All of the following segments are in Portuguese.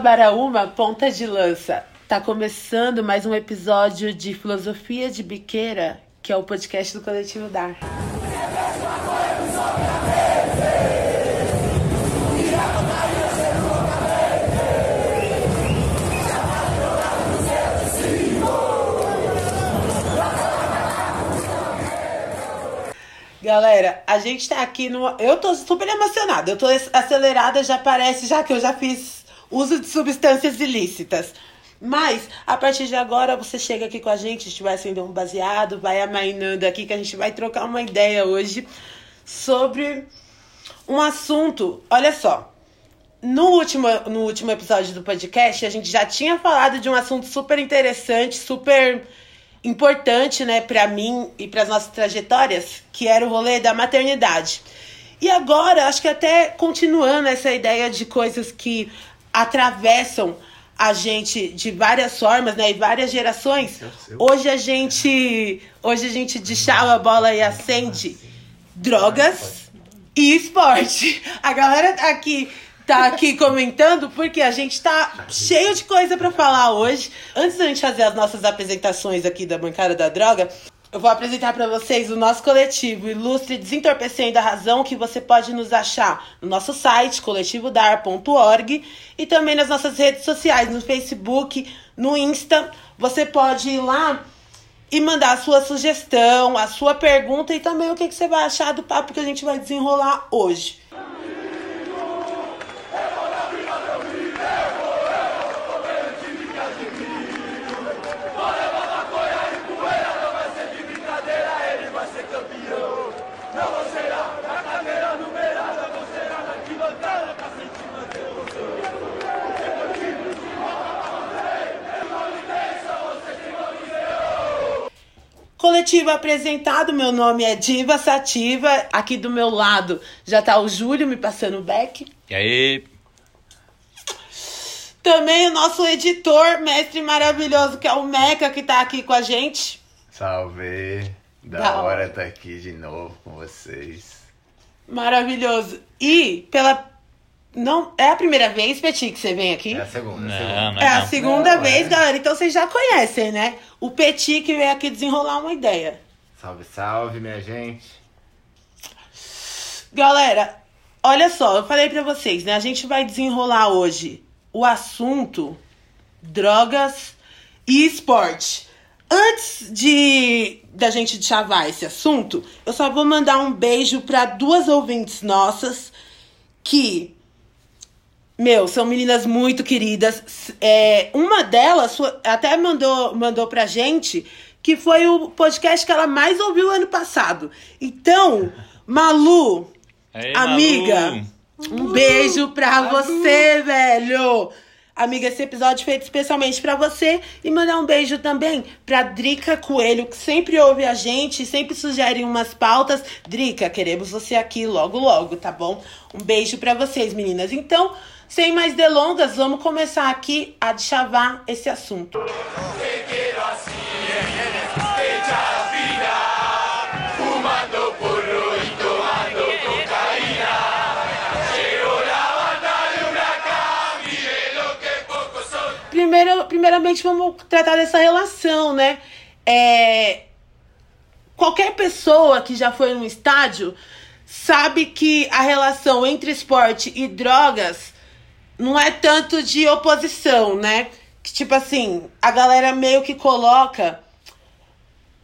Baraúma, ponta de lança. Tá começando mais um episódio de Filosofia de Biqueira, que é o podcast do Coletivo Dar. Galera, a gente tá aqui no. Eu tô super emocionada. Eu tô acelerada, já parece, já que eu já fiz uso de substâncias ilícitas. Mas, a partir de agora, você chega aqui com a gente, a gente vai acender um baseado, vai amainando aqui, que a gente vai trocar uma ideia hoje sobre um assunto. Olha só. No último, no último episódio do podcast, a gente já tinha falado de um assunto super interessante, super importante, né, para mim e para as nossas trajetórias, que era o rolê da maternidade. E agora, acho que até continuando essa ideia de coisas que atravessam a gente de várias formas, né, e várias gerações. Hoje a gente, hoje a gente deschava a bola e acende drogas e esporte. A galera aqui tá aqui comentando porque a gente tá cheio de coisa para falar hoje. Antes da gente fazer as nossas apresentações aqui da bancada da droga, eu vou apresentar para vocês o nosso coletivo Ilustre Desentorpecendo a Razão, que você pode nos achar no nosso site, coletivodar.org, e também nas nossas redes sociais, no Facebook, no Insta. Você pode ir lá e mandar a sua sugestão, a sua pergunta e também o que, que você vai achar do papo que a gente vai desenrolar hoje. Coletivo apresentado, meu nome é Diva Sativa. Aqui do meu lado já tá o Júlio me passando o back. E aí? Também o nosso editor, mestre maravilhoso, que é o Meca, que tá aqui com a gente. Salve! Da, da hora estar tá aqui de novo com vocês. Maravilhoso. E pela não, é a primeira vez, Petit, que você vem aqui? É a segunda. Não, segunda. não é, a segunda não, vez, é. galera. Então vocês já conhecem, né? O Petit que veio aqui desenrolar uma ideia. Salve, salve, minha gente. Galera, olha só, eu falei para vocês, né? A gente vai desenrolar hoje o assunto drogas e esporte. Antes de da gente chavar esse assunto, eu só vou mandar um beijo para duas ouvintes nossas que meu, são meninas muito queridas. É, uma delas até mandou, mandou pra gente que foi o podcast que ela mais ouviu ano passado. Então, Malu, Ei, amiga, Malu. um beijo pra Malu. você, velho. Amiga, esse episódio é feito especialmente para você e mandar um beijo também pra Drica Coelho, que sempre ouve a gente, sempre sugere umas pautas. Drica, queremos você aqui logo logo, tá bom? Um beijo para vocês, meninas. Então, sem mais delongas, vamos começar aqui a chavar esse assunto. Primeiro, primeiramente, vamos tratar dessa relação, né? É, qualquer pessoa que já foi num estádio sabe que a relação entre esporte e drogas não é tanto de oposição, né? Que, tipo assim, a galera meio que coloca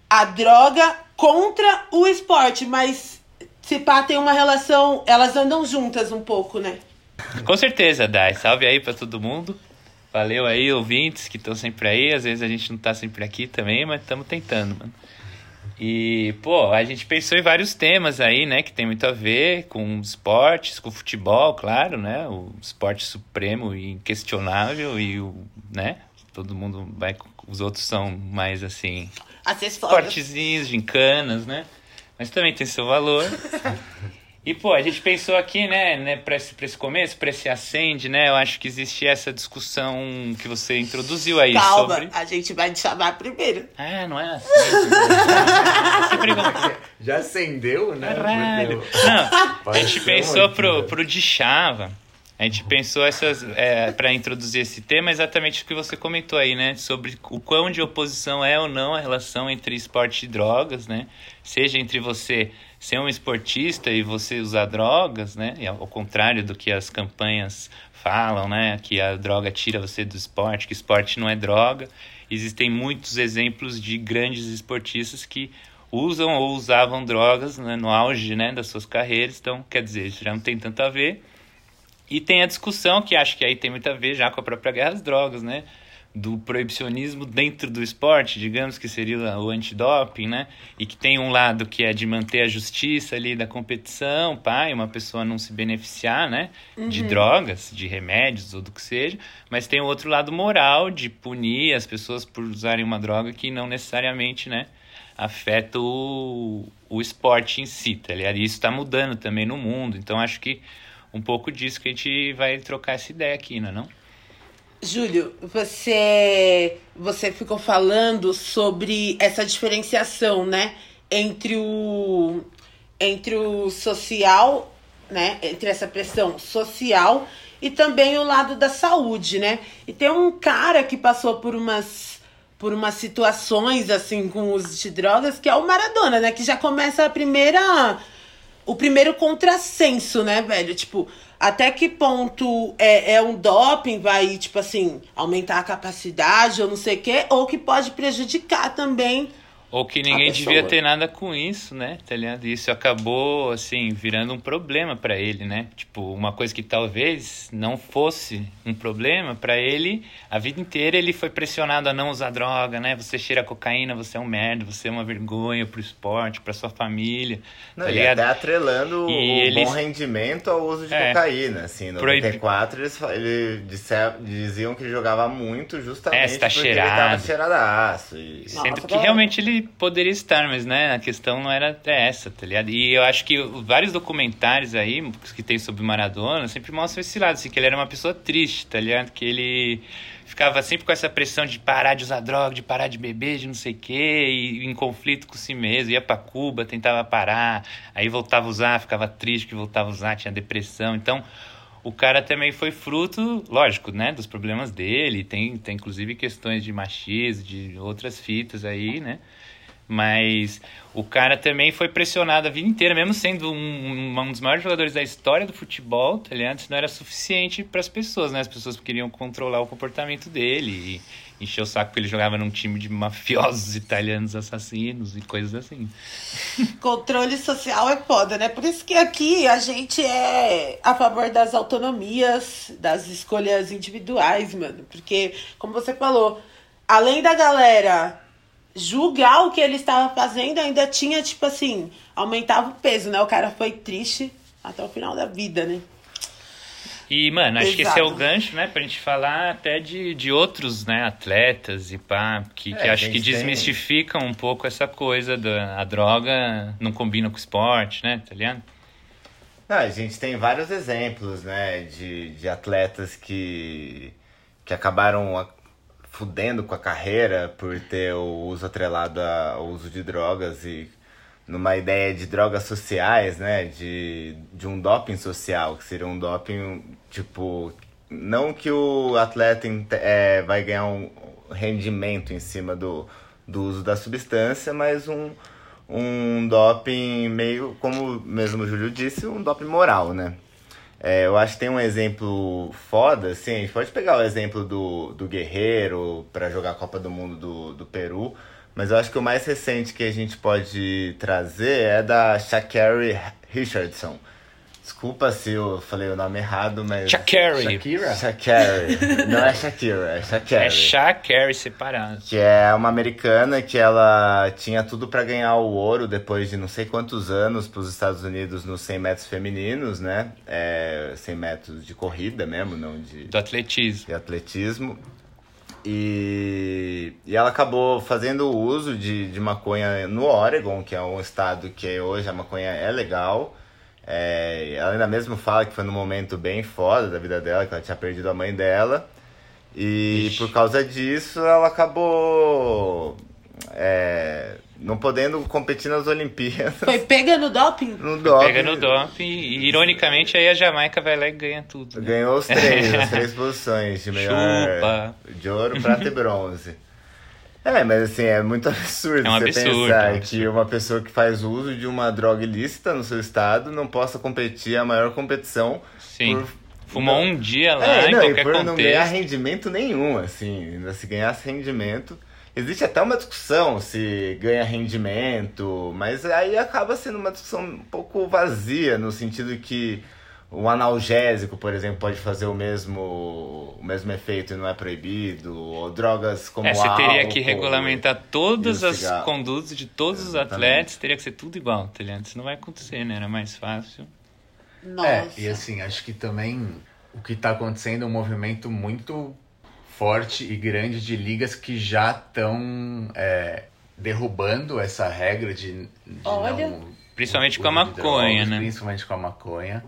a droga contra o esporte, mas se pá tem uma relação, elas andam juntas um pouco, né? Com certeza, Dai. Salve aí para todo mundo. Valeu aí, ouvintes que estão sempre aí. Às vezes a gente não tá sempre aqui também, mas estamos tentando, mano. E, pô, a gente pensou em vários temas aí, né, que tem muito a ver com esportes, com futebol, claro, né, o esporte supremo e inquestionável e o, né, todo mundo vai, os outros são mais assim, esportezinhos, gincanas, né, mas também tem seu valor. E, pô, a gente pensou aqui, né, né pra, esse, pra esse começo, pra esse acende, né? Eu acho que existe essa discussão que você introduziu aí Calma, sobre... a gente vai te chamar primeiro. Ah, não é assim. Né? Já acendeu, né? Caralho. Não, a gente pensou pro, pro de chava A gente pensou essas é, para introduzir esse tema exatamente o que você comentou aí, né? Sobre o quão de oposição é ou não a relação entre esporte e drogas, né? Seja entre você ser um esportista e você usar drogas, né? E ao contrário do que as campanhas falam, né? Que a droga tira você do esporte, que esporte não é droga. Existem muitos exemplos de grandes esportistas que usam ou usavam drogas né, no auge né, das suas carreiras, então quer dizer, já não tem tanto a ver. E tem a discussão, que acho que aí tem muito a ver já com a própria guerra às drogas, né? Do proibicionismo dentro do esporte, digamos que seria o antidoping, né? E que tem um lado que é de manter a justiça ali da competição, pai, uma pessoa não se beneficiar, né? Uhum. De drogas, de remédios ou do que seja. Mas tem o outro lado moral de punir as pessoas por usarem uma droga que não necessariamente, né? Afeta o, o esporte em si, tá ligado? E isso está mudando também no mundo. Então acho que um pouco disso que a gente vai trocar essa ideia aqui, não é não? Júlio, você você ficou falando sobre essa diferenciação, né, entre o entre o social, né, entre essa pressão social e também o lado da saúde, né? E tem um cara que passou por umas por umas situações assim com os de drogas, que é o Maradona, né, que já começa a primeira o primeiro contrassenso, né, velho? Tipo, até que ponto é, é um doping, vai, tipo assim, aumentar a capacidade ou não sei o quê, ou que pode prejudicar também ou que ninguém devia ter nada com isso, né? Tá ligado? Isso acabou, assim, virando um problema para ele, né? Tipo, uma coisa que talvez não fosse um problema para ele, a vida inteira ele foi pressionado a não usar droga, né? Você cheira cocaína, você é um merda, você é uma vergonha pro esporte, pra sua família. Não, tá e até atrelando e o bom rendimento ao uso de é, cocaína, assim. No proib... 94 eles, eles diziam que ele jogava muito justamente é, tá porque cheirado. ele tava cheiradaço. E... Sendo Nossa, que realmente ele poderia estar, mas né, a questão não era até essa, tá ligado? E eu acho que vários documentários aí que tem sobre Maradona sempre mostram esse lado, assim, que ele era uma pessoa triste, tá ligado? Que ele ficava sempre com essa pressão de parar de usar droga, de parar de beber, de não sei o quê, e em conflito com si mesmo, ia para Cuba, tentava parar, aí voltava a usar, ficava triste que voltava a usar, tinha depressão. Então, o cara também foi fruto, lógico, né, dos problemas dele, tem, tem inclusive questões de machismo, de outras fitas aí, né? Mas o cara também foi pressionado a vida inteira, mesmo sendo um, um dos maiores jogadores da história do futebol, tá ligado? Isso não era suficiente para as pessoas, né? As pessoas queriam controlar o comportamento dele e encher o saco porque ele jogava num time de mafiosos italianos assassinos e coisas assim. Controle social é foda, né? Por isso que aqui a gente é a favor das autonomias, das escolhas individuais, mano. Porque, como você falou, além da galera julgar o que ele estava fazendo, ainda tinha, tipo assim, aumentava o peso, né? O cara foi triste até o final da vida, né? E, mano, acho Exato. que esse é o gancho, né, pra gente falar até de, de outros, né, atletas e pá, que, é, que acho que desmistificam tem... um pouco essa coisa da a droga não combina com o esporte, né, tá ligado? Não, a gente tem vários exemplos, né, de, de atletas que, que acabaram fudendo com a carreira por ter o uso atrelado ao uso de drogas e numa ideia de drogas sociais, né? De, de um doping social, que seria um doping, tipo, não que o atleta é, vai ganhar um rendimento em cima do, do uso da substância, mas um, um doping meio, como mesmo o Júlio disse, um doping moral, né? É, eu acho que tem um exemplo foda, assim, a gente pode pegar o exemplo do, do Guerreiro para jogar a Copa do Mundo do, do Peru, mas eu acho que o mais recente que a gente pode trazer é da Shakari Richardson. Desculpa se eu falei o nome errado, mas. Shakari. Shakira? Shakari. Não é Shakira, é Shakari. É Shakari separado. Que é uma americana que ela tinha tudo para ganhar o ouro depois de não sei quantos anos para os Estados Unidos nos 100 metros femininos, né? É, 100 metros de corrida mesmo, não de. Do atletismo. De atletismo. E, e ela acabou fazendo uso de, de maconha no Oregon, que é um estado que hoje a maconha é legal. É, ela ainda mesmo fala que foi num momento bem foda da vida dela, que ela tinha perdido a mãe dela. E Ixi. por causa disso ela acabou é, não podendo competir nas Olimpíadas. Foi pega no doping? No doping. Pega no doping e, ironicamente, aí a Jamaica vai lá e ganha tudo. Né? Ganhou os três, as três posições de melhor... Chupa. De ouro, prata e bronze. É, mas assim, é muito absurdo É um você absurdo, pensar é um que uma pessoa que faz uso de uma droga ilícita no seu estado não possa competir a maior competição Sim. por Fumou não- um dia lá, É, em não, e qualquer por contexto. não ganhar rendimento nenhum, assim, ainda se ganhasse rendimento. Existe até uma discussão se ganha rendimento, mas aí acaba sendo uma discussão um pouco vazia, no sentido que um analgésico, por exemplo, pode fazer o mesmo, o mesmo efeito e não é proibido, ou drogas como É, você teria álcool que regulamentar todas as cigarro. condutas de todos os Exatamente. atletas, teria que ser tudo igual, tá ligado? Isso não vai acontecer, né? Era mais fácil. Nossa. É, e assim, acho que também o que tá acontecendo é um movimento muito forte e grande de ligas que já estão derrubando essa regra de, de Olha. não Principalmente com a maconha, drogas, né? Principalmente com a maconha.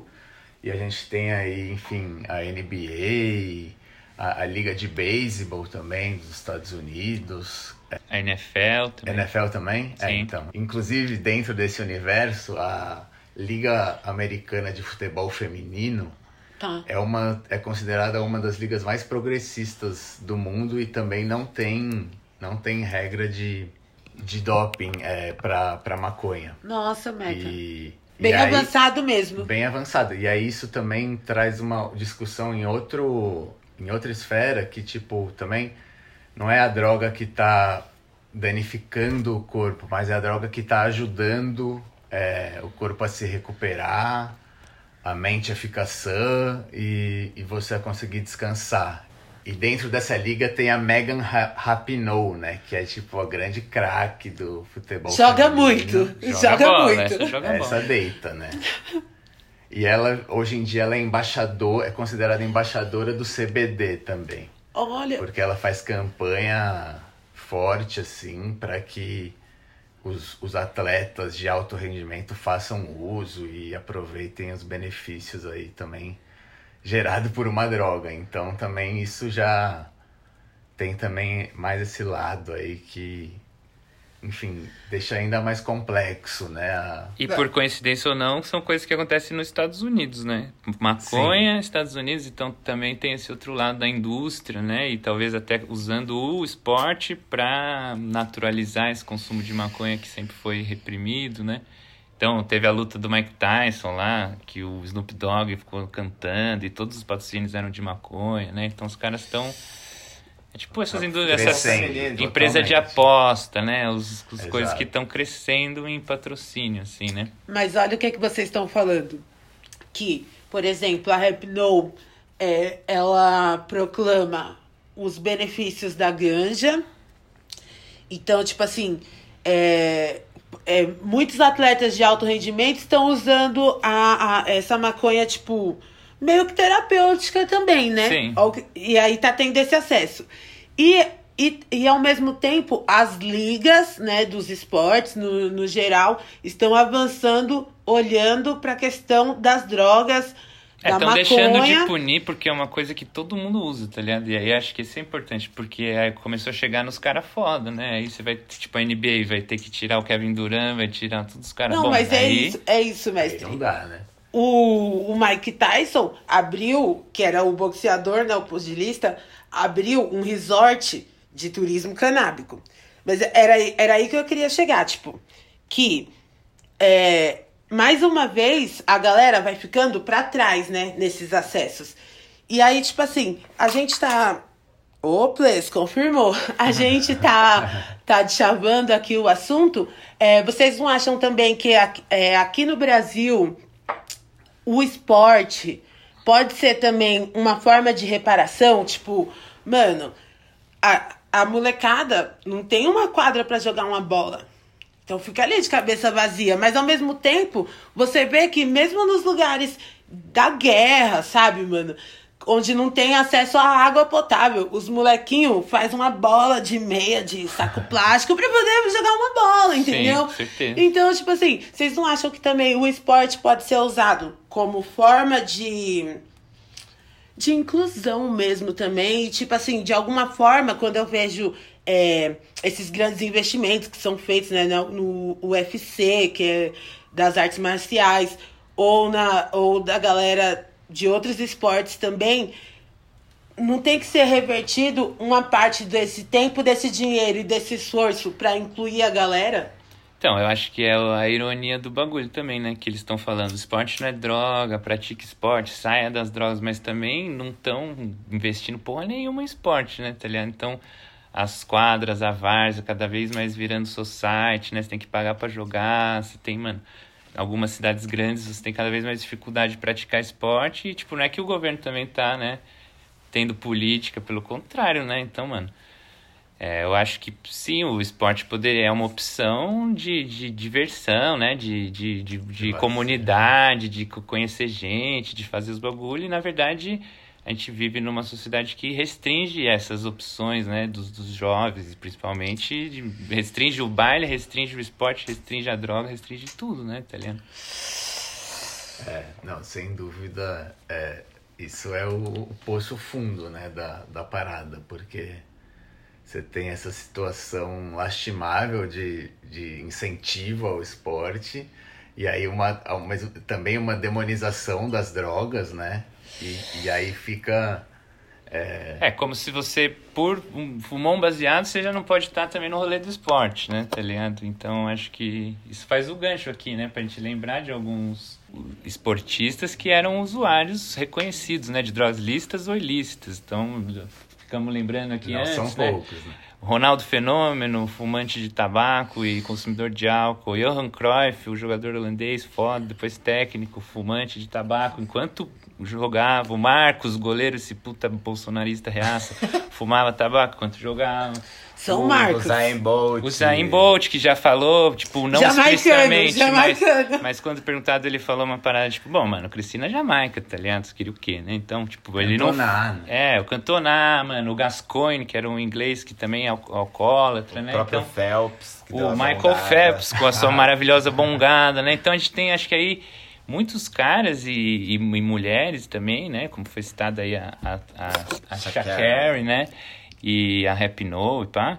E a gente tem aí, enfim, a NBA, a, a Liga de Beisebol também dos Estados Unidos, A NFL também. NFL também? É, Sim. então. Inclusive, dentro desse universo, a Liga Americana de Futebol Feminino Tá. é, uma, é considerada uma das ligas mais progressistas do mundo e também não tem, não tem regra de, de doping é, para maconha. Nossa, Meca. E, Bem aí- avançado mesmo. Bem avançado. E aí isso também traz uma discussão em outro em outra esfera que tipo também não é a droga que tá danificando o corpo, mas é a droga que tá ajudando é, o corpo a se recuperar, a mente a ficar sã e, e você a conseguir descansar. E dentro dessa liga tem a Megan Ra- Rapinoe, né? Que é tipo a grande craque do futebol Joga feminino. muito. Joga bola, muito. essa joga Essa deita, né? E ela, hoje em dia, ela é embaixador, é considerada embaixadora do CBD também. Olha, Porque ela faz campanha forte, assim, para que os, os atletas de alto rendimento façam uso e aproveitem os benefícios aí também gerado por uma droga. Então também isso já tem também mais esse lado aí que, enfim, deixa ainda mais complexo, né? a- E por coincidência ou não, são coisas que acontecem nos Estados Unidos, né? Maconha, Estados Unidos, então também tem esse outro lado da indústria, né? E talvez até usando o esporte para naturalizar esse consumo de maconha que sempre foi reprimido, né? Então, teve a luta do Mike Tyson lá, que o Snoop Dogg ficou cantando e todos os patrocínios eram de maconha, né? Então, os caras estão... É tipo essas, indú- essas empresas de aposta, né? Os, os Exato. coisas que estão crescendo em patrocínio, assim, né? mas olha o que, que vocês estão falando. Que, por exemplo, a Rapno, é, ela proclama os benefícios da ganja. Então, tipo assim, é, é, muitos atletas de alto rendimento estão usando a, a- essa maconha, tipo, meio que terapêutica também, né? Sim. E aí tá tendo esse acesso. E, e, e ao mesmo tempo, as ligas né, dos esportes, no, no geral, estão avançando, olhando para a questão das drogas, É, estão deixando de punir porque é uma coisa que todo mundo usa, tá ligado? E aí acho que isso é importante, porque aí começou a chegar nos caras foda, né? Aí você vai, tipo, a NBA vai ter que tirar o Kevin Durant, vai tirar todos os caras Não, bons. mas é aí... isso, é isso, Aí mestre. não dá, né? O, o Mike Tyson abriu, que era o boxeador, né, o pugilista, abriu um resort de turismo canábico. Mas era, era aí que eu queria chegar, tipo, que é, mais uma vez a galera vai ficando pra trás, né, nesses acessos. E aí, tipo assim, a gente tá. Ô, confirmou. A gente tá, tá chavando aqui o assunto. É, vocês não acham também que aqui, é, aqui no Brasil o esporte pode ser também uma forma de reparação? Tipo, mano, a, a molecada não tem uma quadra pra jogar uma bola. Então fica ali de cabeça vazia. Mas ao mesmo tempo, você vê que mesmo nos lugares da guerra, sabe, mano? Onde não tem acesso à água potável, os molequinhos faz uma bola de meia de saco plástico pra poder jogar uma bola, entendeu? certeza. Então, tipo assim, vocês não acham que também o esporte pode ser usado como forma de de inclusão mesmo também. E, tipo assim, de alguma forma, quando eu vejo é, esses grandes investimentos que são feitos né, no, UFC, que é das artes marciais, ou, na, ou da galera de outros esportes também, não tem que ser revertido uma parte desse tempo, desse dinheiro e desse esforço para incluir a galera? Então, eu acho que é a ironia do bagulho também, né? Que eles estão falando, esporte não é droga, pratique esporte, saia das drogas, mas também não estão investindo porra nenhuma em esporte, né? Tá ligado? Então, as quadras, a várzea, cada vez mais virando society, né? Você tem que pagar para jogar, você tem, mano, algumas cidades grandes você tem cada vez mais dificuldade de praticar esporte e, tipo, não é que o governo também tá, né, tendo política, pelo contrário, né? Então, mano, é, eu acho que sim, o esporte poderia é uma opção de, de diversão, né? De, de, de, de comunidade, de conhecer gente, de fazer os bagulho. E na verdade, a gente vive numa sociedade que restringe essas opções, né? Dos, dos jovens, principalmente. De, restringe o baile, restringe o esporte, restringe a droga, restringe tudo, né, italiano? É, não, sem dúvida, é, isso é o, o poço fundo, né, da, da parada, porque você tem essa situação lastimável de, de incentivo ao esporte e aí uma, uma também uma demonização das drogas, né? E, e aí fica é... é como se você, por um, fumou um baseado, você já não pode estar também no rolê do esporte, né? Tá ligado? Então acho que isso faz o gancho aqui, né? Pra gente lembrar de alguns esportistas que eram usuários reconhecidos, né? De drogas lícitas ou ilícitas. Então ficamos lembrando aqui Não, antes, são né? poucos, né? Ronaldo Fenômeno, fumante de tabaco e consumidor de álcool. Johan Cruyff, o jogador holandês, foda, depois técnico, fumante de tabaco. Enquanto jogava, o Marcos, goleiro, esse puta bolsonarista reaça, fumava tabaco enquanto jogava. São o, Marcos. O Zayn Bolt. O Zayn Bolt, que já falou, tipo, não explicitamente, mas, mas quando perguntado ele falou uma parada, tipo, bom, mano, Cristina é Jamaica, tá ligado? Você queria o quê, né? Então, tipo, ele Cantoná, não... Né? É, o Cantoná, mano, o Gascoigne, que era um inglês que também é alcoólatra, né? O próprio então, Phelps. O Michael bongada. Phelps, com a sua maravilhosa bongada, né? Então a gente tem, acho que aí muitos caras e, e, e, mulheres também, né? Como foi citada aí a, a, a, a Shakari, né? E a Happy No e pá.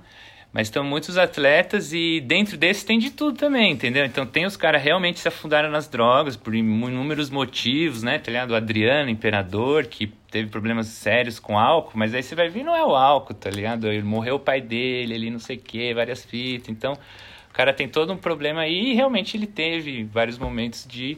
Mas estão muitos atletas e dentro desse tem de tudo também, entendeu? Então tem os caras realmente se afundaram nas drogas por inúmeros motivos, né? Tá ligado? O Adriano, imperador, que teve problemas sérios com álcool, mas aí você vai ver, não é o álcool, tá ligado? Ele morreu o pai dele, ele não sei o que, várias fitas. Então o cara tem todo um problema aí e realmente ele teve vários momentos de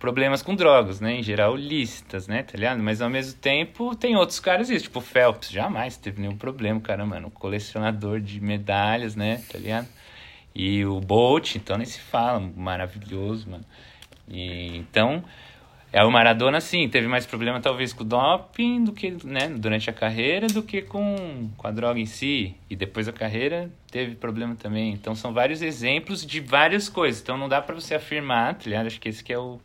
problemas com drogas, né? Em geral, lícitas, né? Tá ligado? Mas ao mesmo tempo, tem outros caras isso. Tipo, o Phelps jamais teve nenhum problema, cara, mano. Colecionador de medalhas, né? Tá ligado? E o Bolt, então nem se fala. Maravilhoso, mano. E, então, é o Maradona, sim, teve mais problema talvez com o doping do que, né? Durante a carreira do que com, com a droga em si. E depois da carreira teve problema também. Então, são vários exemplos de várias coisas. Então, não dá para você afirmar, tá ligado? Acho que esse que é o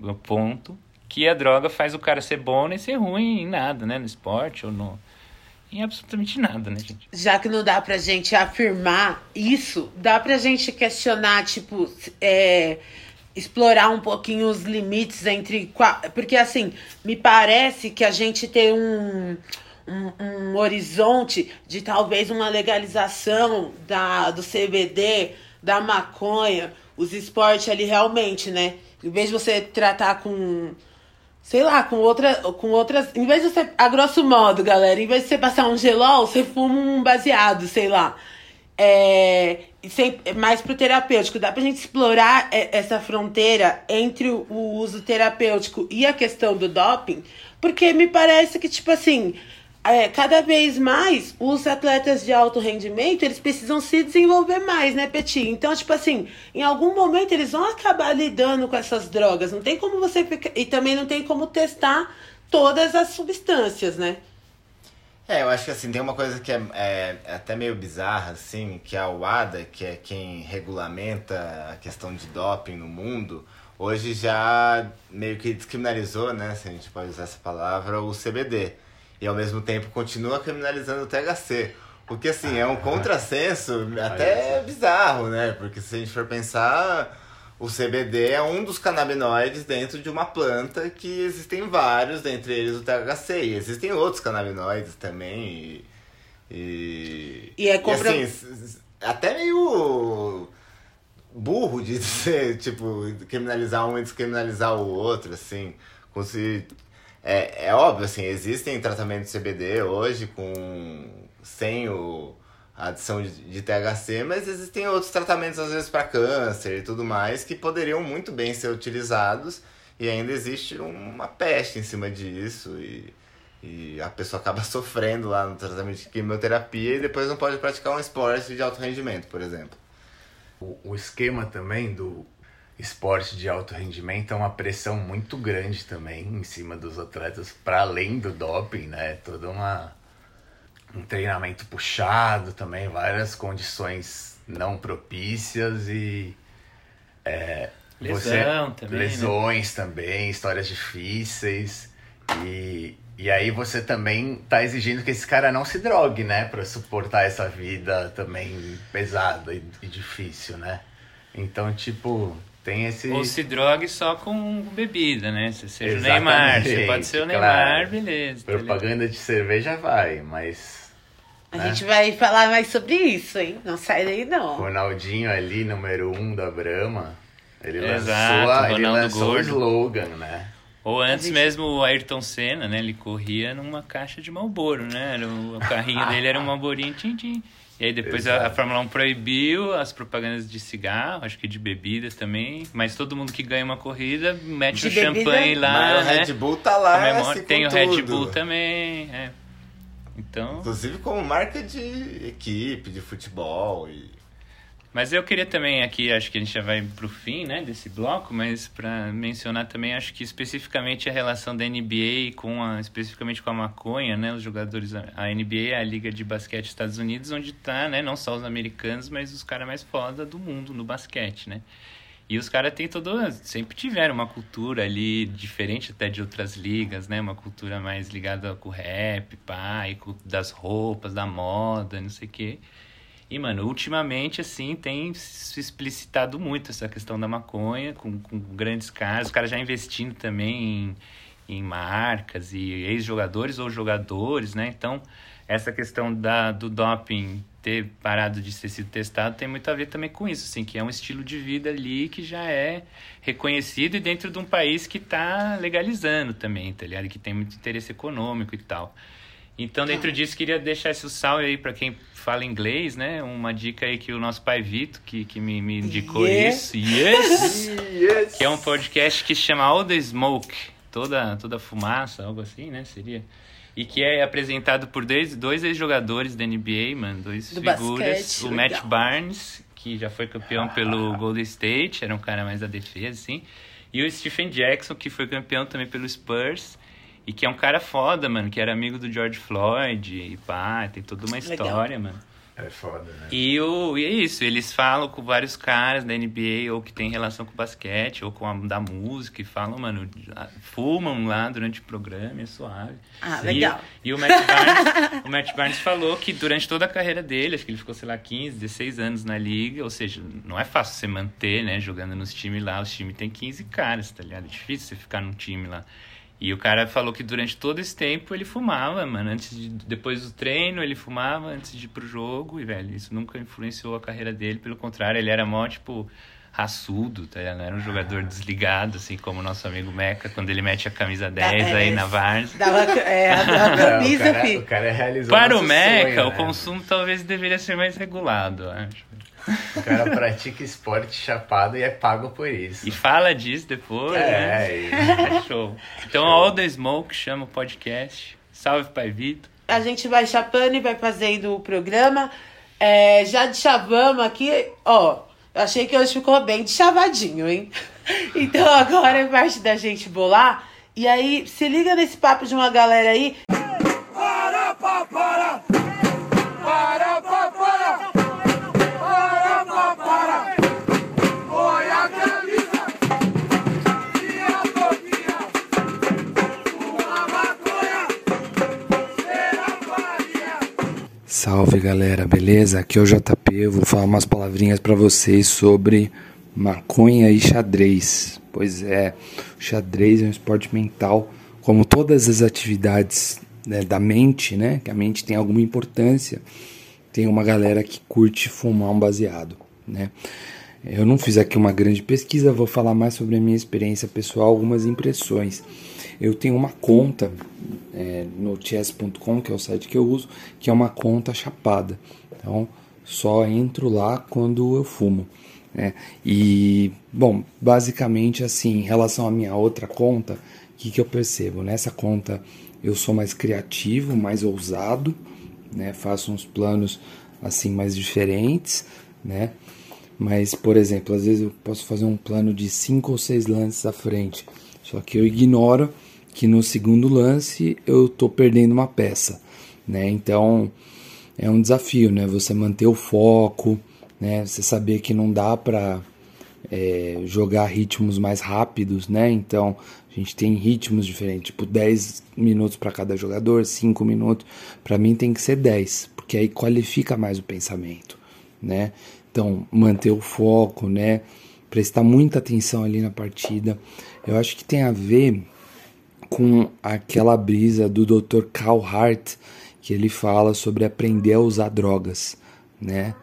no ponto que a droga faz o cara ser bom nem ser ruim em nada, né? No esporte ou no. Em absolutamente nada, né, gente? Já que não dá pra gente afirmar isso, dá pra gente questionar, tipo, é, explorar um pouquinho os limites entre. Porque, assim, me parece que a gente tem um. Um, um, horizonte de talvez uma legalização da, do CBD, da maconha, os esportes ali realmente, né? Em vez de você tratar com. Sei lá, com, outra, com outras. Em vez de você. A grosso modo, galera, em vez de você passar um gelol, você fuma um baseado, sei lá. É, sem, mais pro terapêutico. Dá pra gente explorar essa fronteira entre o uso terapêutico e a questão do doping, porque me parece que, tipo assim, é, cada vez mais os atletas de alto rendimento eles precisam se desenvolver mais, né, Petit? Então, tipo assim, em algum momento eles vão acabar lidando com essas drogas. Não tem como você ficar. E também não tem como testar todas as substâncias, né? É, eu acho que assim, tem uma coisa que é, é, é até meio bizarra, assim, que a UADA, que é quem regulamenta a questão de doping no mundo, hoje já meio que descriminalizou, né, se a gente pode usar essa palavra, o CBD e ao mesmo tempo continua criminalizando o THC. O que assim, é um contrassenso até bizarro, né? Porque se a gente for pensar, o CBD é um dos canabinoides dentro de uma planta que existem vários, dentre eles o THC. E existem outros canabinoides também. E, E é compra- assim, s- s- até meio burro de ser, tipo, criminalizar um e descriminalizar o outro, assim. Como se. É, é óbvio, assim, existem tratamentos CBD hoje com. sem o, a adição de, de THC, mas existem outros tratamentos, às vezes, para câncer e tudo mais, que poderiam muito bem ser utilizados e ainda existe uma peste em cima disso e, e a pessoa acaba sofrendo lá no tratamento de quimioterapia e depois não pode praticar um esporte de alto rendimento, por exemplo. O, o esquema também do esporte de alto rendimento é uma pressão muito grande também em cima dos atletas, para além do doping, né? Toda uma um treinamento puxado também, várias condições não propícias e é, Lesão também, né? lesões também, histórias difíceis e e aí você também tá exigindo que esse cara não se drogue, né? Pra suportar essa vida também pesada e, e difícil, né? Então, tipo, tem esse... Ou se drogue só com bebida, né? Se seja o Exatamente, Neymar. Você pode ser o Neymar, claro. beleza. Propaganda de cerveja vai, mas... A né? gente vai falar mais sobre isso, hein? Não sai daí, não. Ronaldinho ali, número um da Brahma, ele Exato, lançou, a- ele lançou o slogan, né? Ou antes gente- mesmo o Ayrton Senna, né? Ele corria numa caixa de Malboro, né? Era o, o carrinho dele era um Malborinho tim-tim. E aí depois a, a. Fórmula 1 proibiu as propagandas de cigarro, acho que de bebidas também. Mas todo mundo que ganha uma corrida mete De o bebida? champanhe lá, Mas o né? Red Bull tá lá, Comemora. assim, Tem o Red tudo. Bull também, é. Então... Inclusive como marca de equipe, de futebol e... Mas eu queria também aqui, acho que a gente já vai pro fim, né, desse bloco, mas para mencionar também, acho que especificamente a relação da NBA com a, especificamente com a maconha, né, os jogadores, a NBA é a liga de basquete dos Estados Unidos, onde tá, né, não só os americanos, mas os caras mais foda do mundo no basquete, né. E os caras têm todo, sempre tiveram uma cultura ali diferente até de outras ligas, né, uma cultura mais ligada com o rap, pá, e das roupas, da moda, não sei o quê. E, mano, ultimamente, assim, tem se explicitado muito essa questão da maconha, com, com grandes caras, os caras já investindo também em, em marcas e ex-jogadores ou jogadores, né? Então, essa questão da, do doping ter parado de ter sido testado tem muito a ver também com isso, assim, que é um estilo de vida ali que já é reconhecido e dentro de um país que está legalizando também, tá ligado? Que tem muito interesse econômico e tal. Então, dentro disso, queria deixar esse salve aí para quem fala inglês, né? Uma dica aí que o nosso pai Vito, que, que me, me indicou isso. Yes! Que é um podcast que se chama All the Smoke. Toda, toda fumaça, algo assim, né? Seria. E que é apresentado por dois, dois ex-jogadores da NBA, mano. Dois Do figuras. basquete, o Matt legal. Barnes, que já foi campeão pelo Golden State, era um cara mais da defesa, assim. E o Stephen Jackson, que foi campeão também pelo Spurs. E que é um cara foda, mano, que era amigo do George Floyd e pá, tem toda uma Legal. história, mano. É foda, né? E, o, e é isso, eles falam com vários caras da NBA, ou que tem relação com basquete, ou com a da música, e falam, mano, fumam lá durante o programa, é suave. Ah, E- legal. E, o, Matt Barnes, o Matt Barnes falou que durante toda a carreira dele, acho que ele ficou, sei lá, 15, 16 anos na liga, ou seja, não é fácil você manter, né, jogando nos times lá, os times tem 15 caras, tá ligado? É difícil você ficar num time lá. E o cara falou que durante todo esse tempo ele fumava, mano. Antes de, depois do treino, ele fumava antes de ir pro jogo. E, velho, isso nunca influenciou a carreira dele. Pelo contrário, ele era mó, tipo, raçudo, tá ligado? Não era um jogador desligado, assim como o nosso amigo Meca, quando ele mete a camisa 10 aí é, na Várzea. Dava, é, a, a Não, o, camisa, cara, fi. o cara realizou Para o Meca, sonho, o né? consumo talvez deveria ser mais regulado, eu acho. O cara pratica esporte chapado e é pago por isso. E fala disso depois, né? É, É show. Então, All the Smoke chama o podcast. Salve, Pai Vitor. A gente vai chapando e vai fazendo o programa. É, já de chavamos aqui, ó. Achei que hoje ficou bem de chavadinho, hein? Então agora é parte da gente bolar. E aí, se liga nesse papo de uma galera aí. Para, pa, Salve galera, beleza? Aqui é o JP, eu vou falar umas palavrinhas pra vocês sobre maconha e xadrez. Pois é, o xadrez é um esporte mental, como todas as atividades né, da mente, né? Que a mente tem alguma importância. Tem uma galera que curte fumar um baseado, né? Eu não fiz aqui uma grande pesquisa, vou falar mais sobre a minha experiência pessoal, algumas impressões. Eu tenho uma conta é, no chess.com, que é o site que eu uso, que é uma conta chapada. Então, só entro lá quando eu fumo. Né? E, bom, basicamente assim, em relação à minha outra conta, o que, que eu percebo? Nessa conta eu sou mais criativo, mais ousado, né? faço uns planos assim mais diferentes, né? Mas, por exemplo, às vezes eu posso fazer um plano de cinco ou seis lances à frente, só que eu ignoro que no segundo lance eu estou perdendo uma peça, né? Então é um desafio, né? Você manter o foco, né? Você saber que não dá para é, jogar ritmos mais rápidos, né? Então a gente tem ritmos diferentes, tipo 10 minutos para cada jogador, 5 minutos. Para mim tem que ser 10, porque aí qualifica mais o pensamento, né? Então, manter o foco, né? Prestar muita atenção ali na partida. Eu acho que tem a ver com aquela brisa do Dr. Carl Hart, que ele fala sobre aprender a usar drogas, né?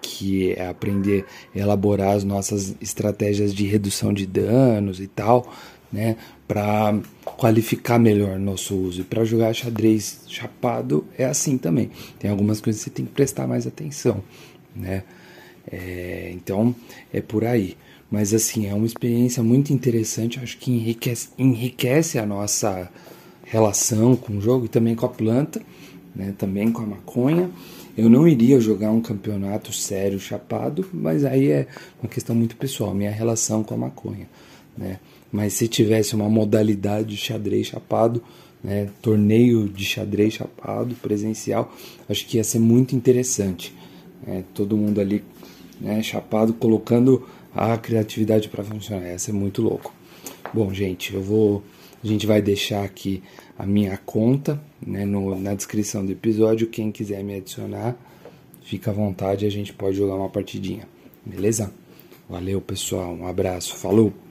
Que é aprender a elaborar as nossas estratégias de redução de danos e tal, né? Para qualificar melhor nosso uso. E para jogar xadrez chapado é assim também. Tem algumas coisas que você tem que prestar mais atenção né? É, então é por aí. Mas assim, é uma experiência muito interessante, acho que enriquece, enriquece a nossa relação com o jogo e também com a planta, né? também com a maconha. Eu não iria jogar um campeonato sério chapado, mas aí é uma questão muito pessoal, minha relação com a maconha. Né? Mas se tivesse uma modalidade de xadrez chapado, né? torneio de xadrez chapado presencial, acho que ia ser muito interessante. É, todo mundo ali né, chapado, colocando a criatividade para funcionar. Essa é muito louco. Bom, gente, eu vou. A gente vai deixar aqui a minha conta né, no, na descrição do episódio. Quem quiser me adicionar, fica à vontade, a gente pode jogar uma partidinha. Beleza? Valeu, pessoal. Um abraço. Falou!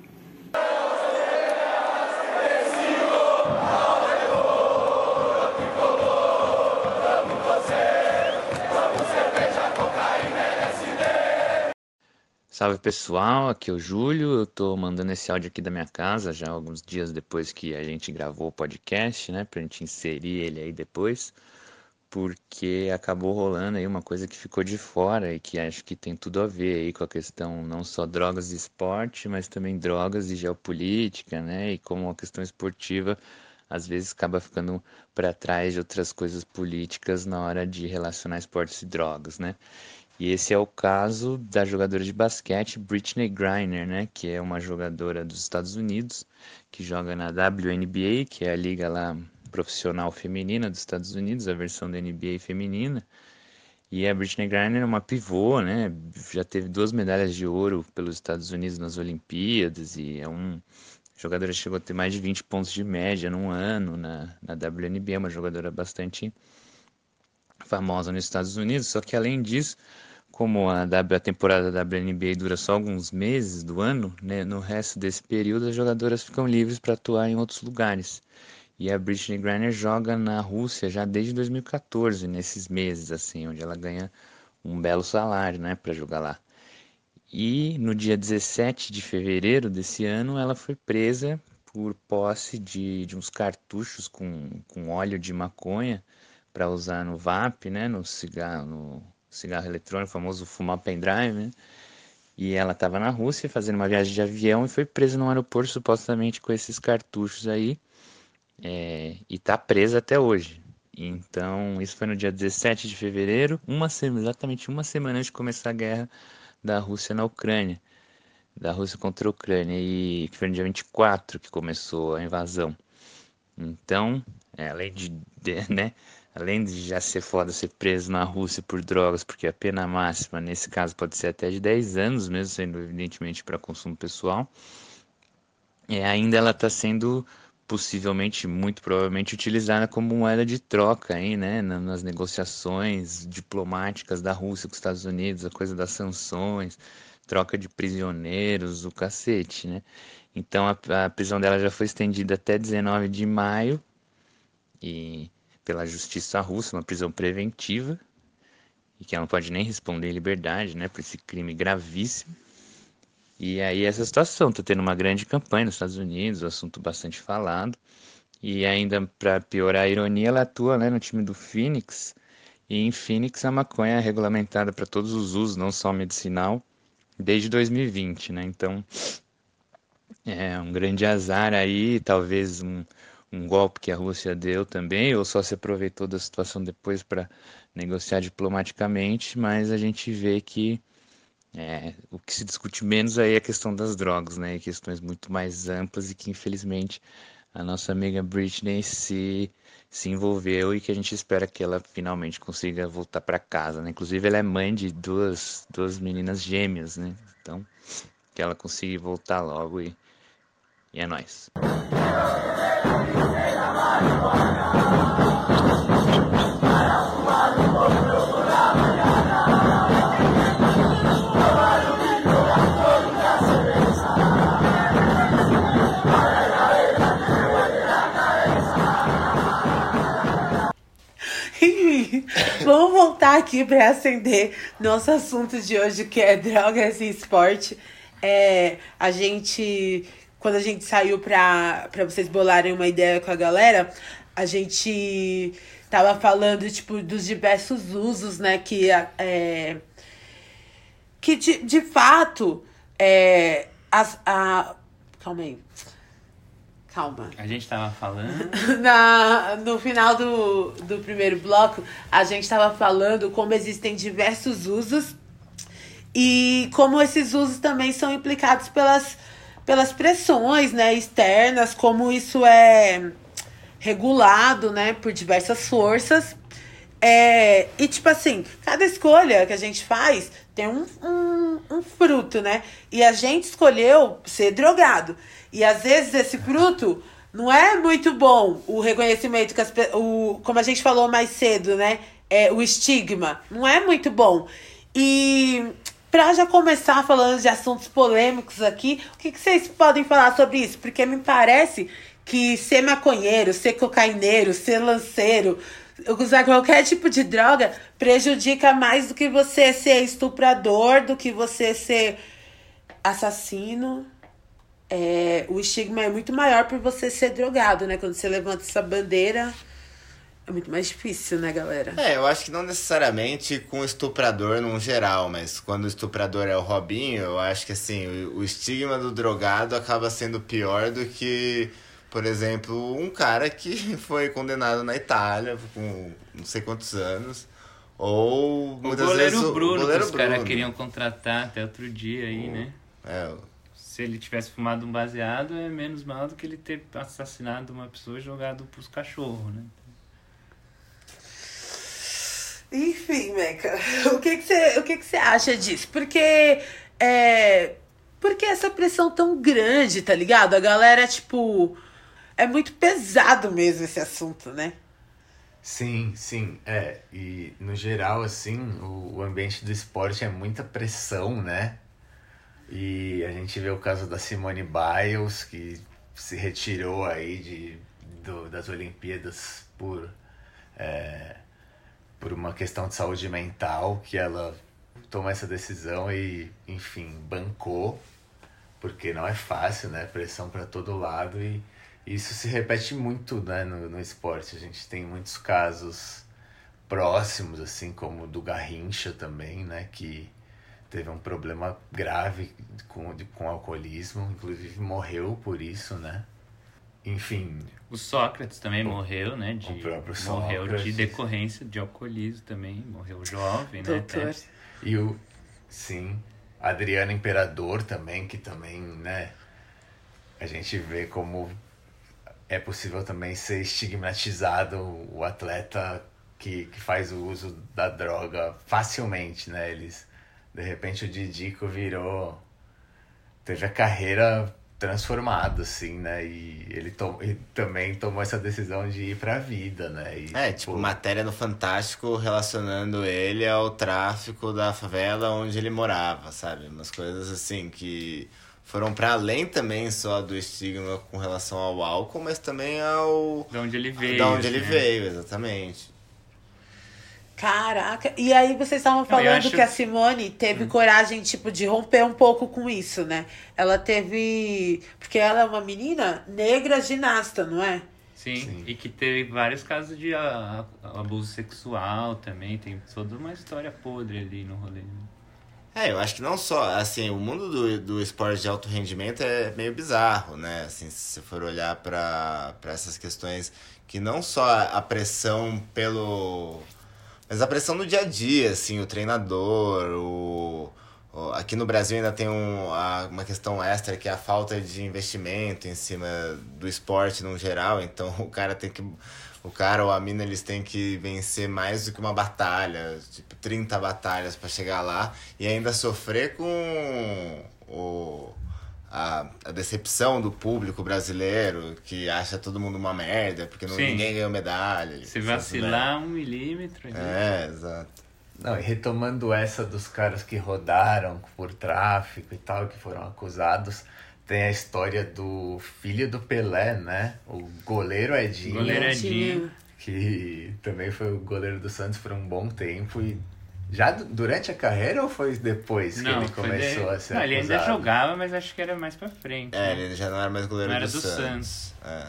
Salve pessoal, aqui é o Júlio. Eu tô mandando esse áudio aqui da minha casa já alguns dias depois que a gente gravou o podcast, né, pra gente inserir ele aí depois, porque acabou rolando aí uma coisa que ficou de fora e que acho que tem tudo a ver aí com a questão não só drogas e esporte, mas também drogas e geopolítica, né, e como a questão esportiva às vezes acaba ficando para trás de outras coisas políticas na hora de relacionar esportes e drogas, né? E esse é o caso da jogadora de basquete Britney Griner, né, que é uma jogadora dos Estados Unidos, que joga na WNBA, que é a liga lá profissional feminina dos Estados Unidos, a versão da NBA feminina. E a Britney Griner é uma pivô, né? Já teve duas medalhas de ouro pelos Estados Unidos nas Olimpíadas e é um jogadora que chegou a ter mais de 20 pontos de média num ano na, na WNBA, uma jogadora bastante famosa nos Estados Unidos. Só que além disso, como a, w, a temporada da WNBA dura só alguns meses do ano, né, no resto desse período as jogadoras ficam livres para atuar em outros lugares. E a Britney Griner joga na Rússia já desde 2014, nesses meses, assim, onde ela ganha um belo salário, né, para jogar lá. E no dia 17 de fevereiro desse ano, ela foi presa por posse de, de uns cartuchos com, com óleo de maconha para usar no VAP, né, no cigarro, no cigarro eletrônico, famoso fumar pendrive, né? E ela estava na Rússia fazendo uma viagem de avião e foi presa no aeroporto supostamente com esses cartuchos aí. É, e está presa até hoje. Então, isso foi no dia 17 de fevereiro, uma semana, exatamente uma semana antes de começar a guerra da Rússia na Ucrânia. Da Rússia contra a Ucrânia. E que foi no dia 24 que começou a invasão. Então, é, além de, de né, além de já ser foda ser preso na Rússia por drogas, porque a pena máxima nesse caso pode ser até de 10 anos, mesmo sendo evidentemente para consumo pessoal, é, ainda ela está sendo possivelmente, muito provavelmente, utilizada como moeda de troca aí, né, nas negociações diplomáticas da Rússia com os Estados Unidos, a coisa das sanções, troca de prisioneiros, o cacete, né? Então a, a prisão dela já foi estendida até 19 de maio e pela justiça russa, uma prisão preventiva, e que ela não pode nem responder em liberdade, né, por esse crime gravíssimo. E aí essa situação, tá tendo uma grande campanha nos Estados Unidos, um assunto bastante falado. E ainda para piorar a ironia, ela atua né, no time do Phoenix. E em Phoenix a maconha é regulamentada para todos os usos, não só medicinal, desde 2020, né? Então é um grande azar aí, talvez um, um golpe que a Rússia deu também, ou só se aproveitou da situação depois para negociar diplomaticamente, mas a gente vê que é, o que se discute menos aí é a questão das drogas, né? E questões muito mais amplas e que infelizmente a nossa amiga Britney se, se envolveu e que a gente espera que ela finalmente consiga voltar para casa, né? Inclusive ela é mãe de duas, duas meninas gêmeas, né? Então que ela consiga voltar logo e, e é nóis. Vamos voltar aqui para acender nosso assunto de hoje, que é drogas e esporte. É, a gente, quando a gente saiu para vocês bolarem uma ideia com a galera, a gente tava falando, tipo, dos diversos usos, né, que, é, que de, de fato, é, as, a... Calma aí. Calma. A gente tava falando. Na, no final do, do primeiro bloco, a gente estava falando como existem diversos usos e como esses usos também são implicados pelas, pelas pressões né, externas, como isso é regulado né, por diversas forças. É, e tipo assim, cada escolha que a gente faz tem um, um, um fruto, né? E a gente escolheu ser drogado. E às vezes esse fruto não é muito bom o reconhecimento que as, o como a gente falou mais cedo, né? É, o estigma não é muito bom. E pra já começar falando de assuntos polêmicos aqui, o que, que vocês podem falar sobre isso? Porque me parece que ser maconheiro, ser cocaineiro, ser lanceiro, usar qualquer tipo de droga prejudica mais do que você ser estuprador, do que você ser assassino. É, o estigma é muito maior por você ser drogado, né? Quando você levanta essa bandeira, é muito mais difícil, né, galera? É, eu acho que não necessariamente com o estuprador num geral, mas quando o estuprador é o Robinho, eu acho que assim, o, o estigma do drogado acaba sendo pior do que, por exemplo, um cara que foi condenado na Itália com não sei quantos anos. Ou O muitas goleiro vezes o- o Bruno, goleiro que os caras queriam contratar até outro dia aí, né? É, Se ele tivesse fumado um baseado, é menos mal do que ele ter assassinado uma pessoa e jogado pros cachorros, né? Enfim, Meca, o que que você o que que você acha disso? Porque é por que essa pressão tão grande, tá ligado? A galera tipo é muito pesado mesmo esse assunto, né? Sim, sim, é. E no geral, assim, o, o ambiente do esporte é muita pressão, né? E a gente vê o caso da Simone Biles, que se retirou aí de, do- das Olimpíadas por, é, por uma questão de saúde mental, que ela tomou essa decisão e, enfim, bancou, porque não é fácil, né? Pressão para todo lado e isso se repete muito né, no, no esporte. A gente tem muitos casos próximos, assim como o do Garrincha também, né? Que teve um problema grave com, com alcoolismo, inclusive morreu por isso, né? Enfim, O Sócrates também morreu, né? De, o próprio morreu de decorrência de alcoolismo também. Morreu jovem, né? Doutor. até. E o. Sim. Adriano Imperador também, que também, né? A gente vê como é possível também ser estigmatizado o atleta que, que faz o uso da droga facilmente, né? Eles. De repente o Didico virou. Teve a carreira transformada, assim, né? E ele, to e também tomou essa decisão de ir pra vida, né? E, É, tipo, matéria no Fantástico relacionando ele ao tráfico da favela onde ele morava, sabe? Umas coisas assim que foram para além também só do estigma com relação ao álcool, mas também ao De onde ele veio. da onde ele né? veio, exatamente. Caraca, e aí vocês estavam falando acho- Hum. que a Simone teve coragem, tipo, de romper um pouco com isso, né? Ela teve. Porque ela é uma menina negra ginasta, não é? Sim, e que teve vários casos de ah, abuso sexual também. Tem toda uma história podre ali no rolê. né? É, eu acho que não só, assim, o mundo do, do esporte de alto rendimento é meio bizarro, né? Assim, se você for olhar para essas questões que não só a pressão pelo. Mas a pressão no dia a dia, assim, o treinador, o. Aqui no Brasil ainda tem um, uma questão extra que é a falta de investimento em cima do esporte no geral. Então o cara tem que. O cara ou a mina eles têm que vencer mais do que uma batalha, tipo 30 batalhas para chegar lá e ainda sofrer com o, a, a decepção do público brasileiro que acha todo mundo uma merda porque não, ninguém ganhou medalha. Se vacilar um milímetro. né? É, exato. Não, e retomando essa dos caras que rodaram por tráfico e tal, que foram acusados, tem a história do filho do Pelé, né? O goleiro Edinho, Goleiro Edinho. que também foi o goleiro do Santos por um bom tempo e já du- durante a carreira ou foi depois que ele começou de- a ser Não, ele ainda jogava, mas acho que era mais pra frente. É, né? ele já não era mais goleiro Não era do, do Santos. É.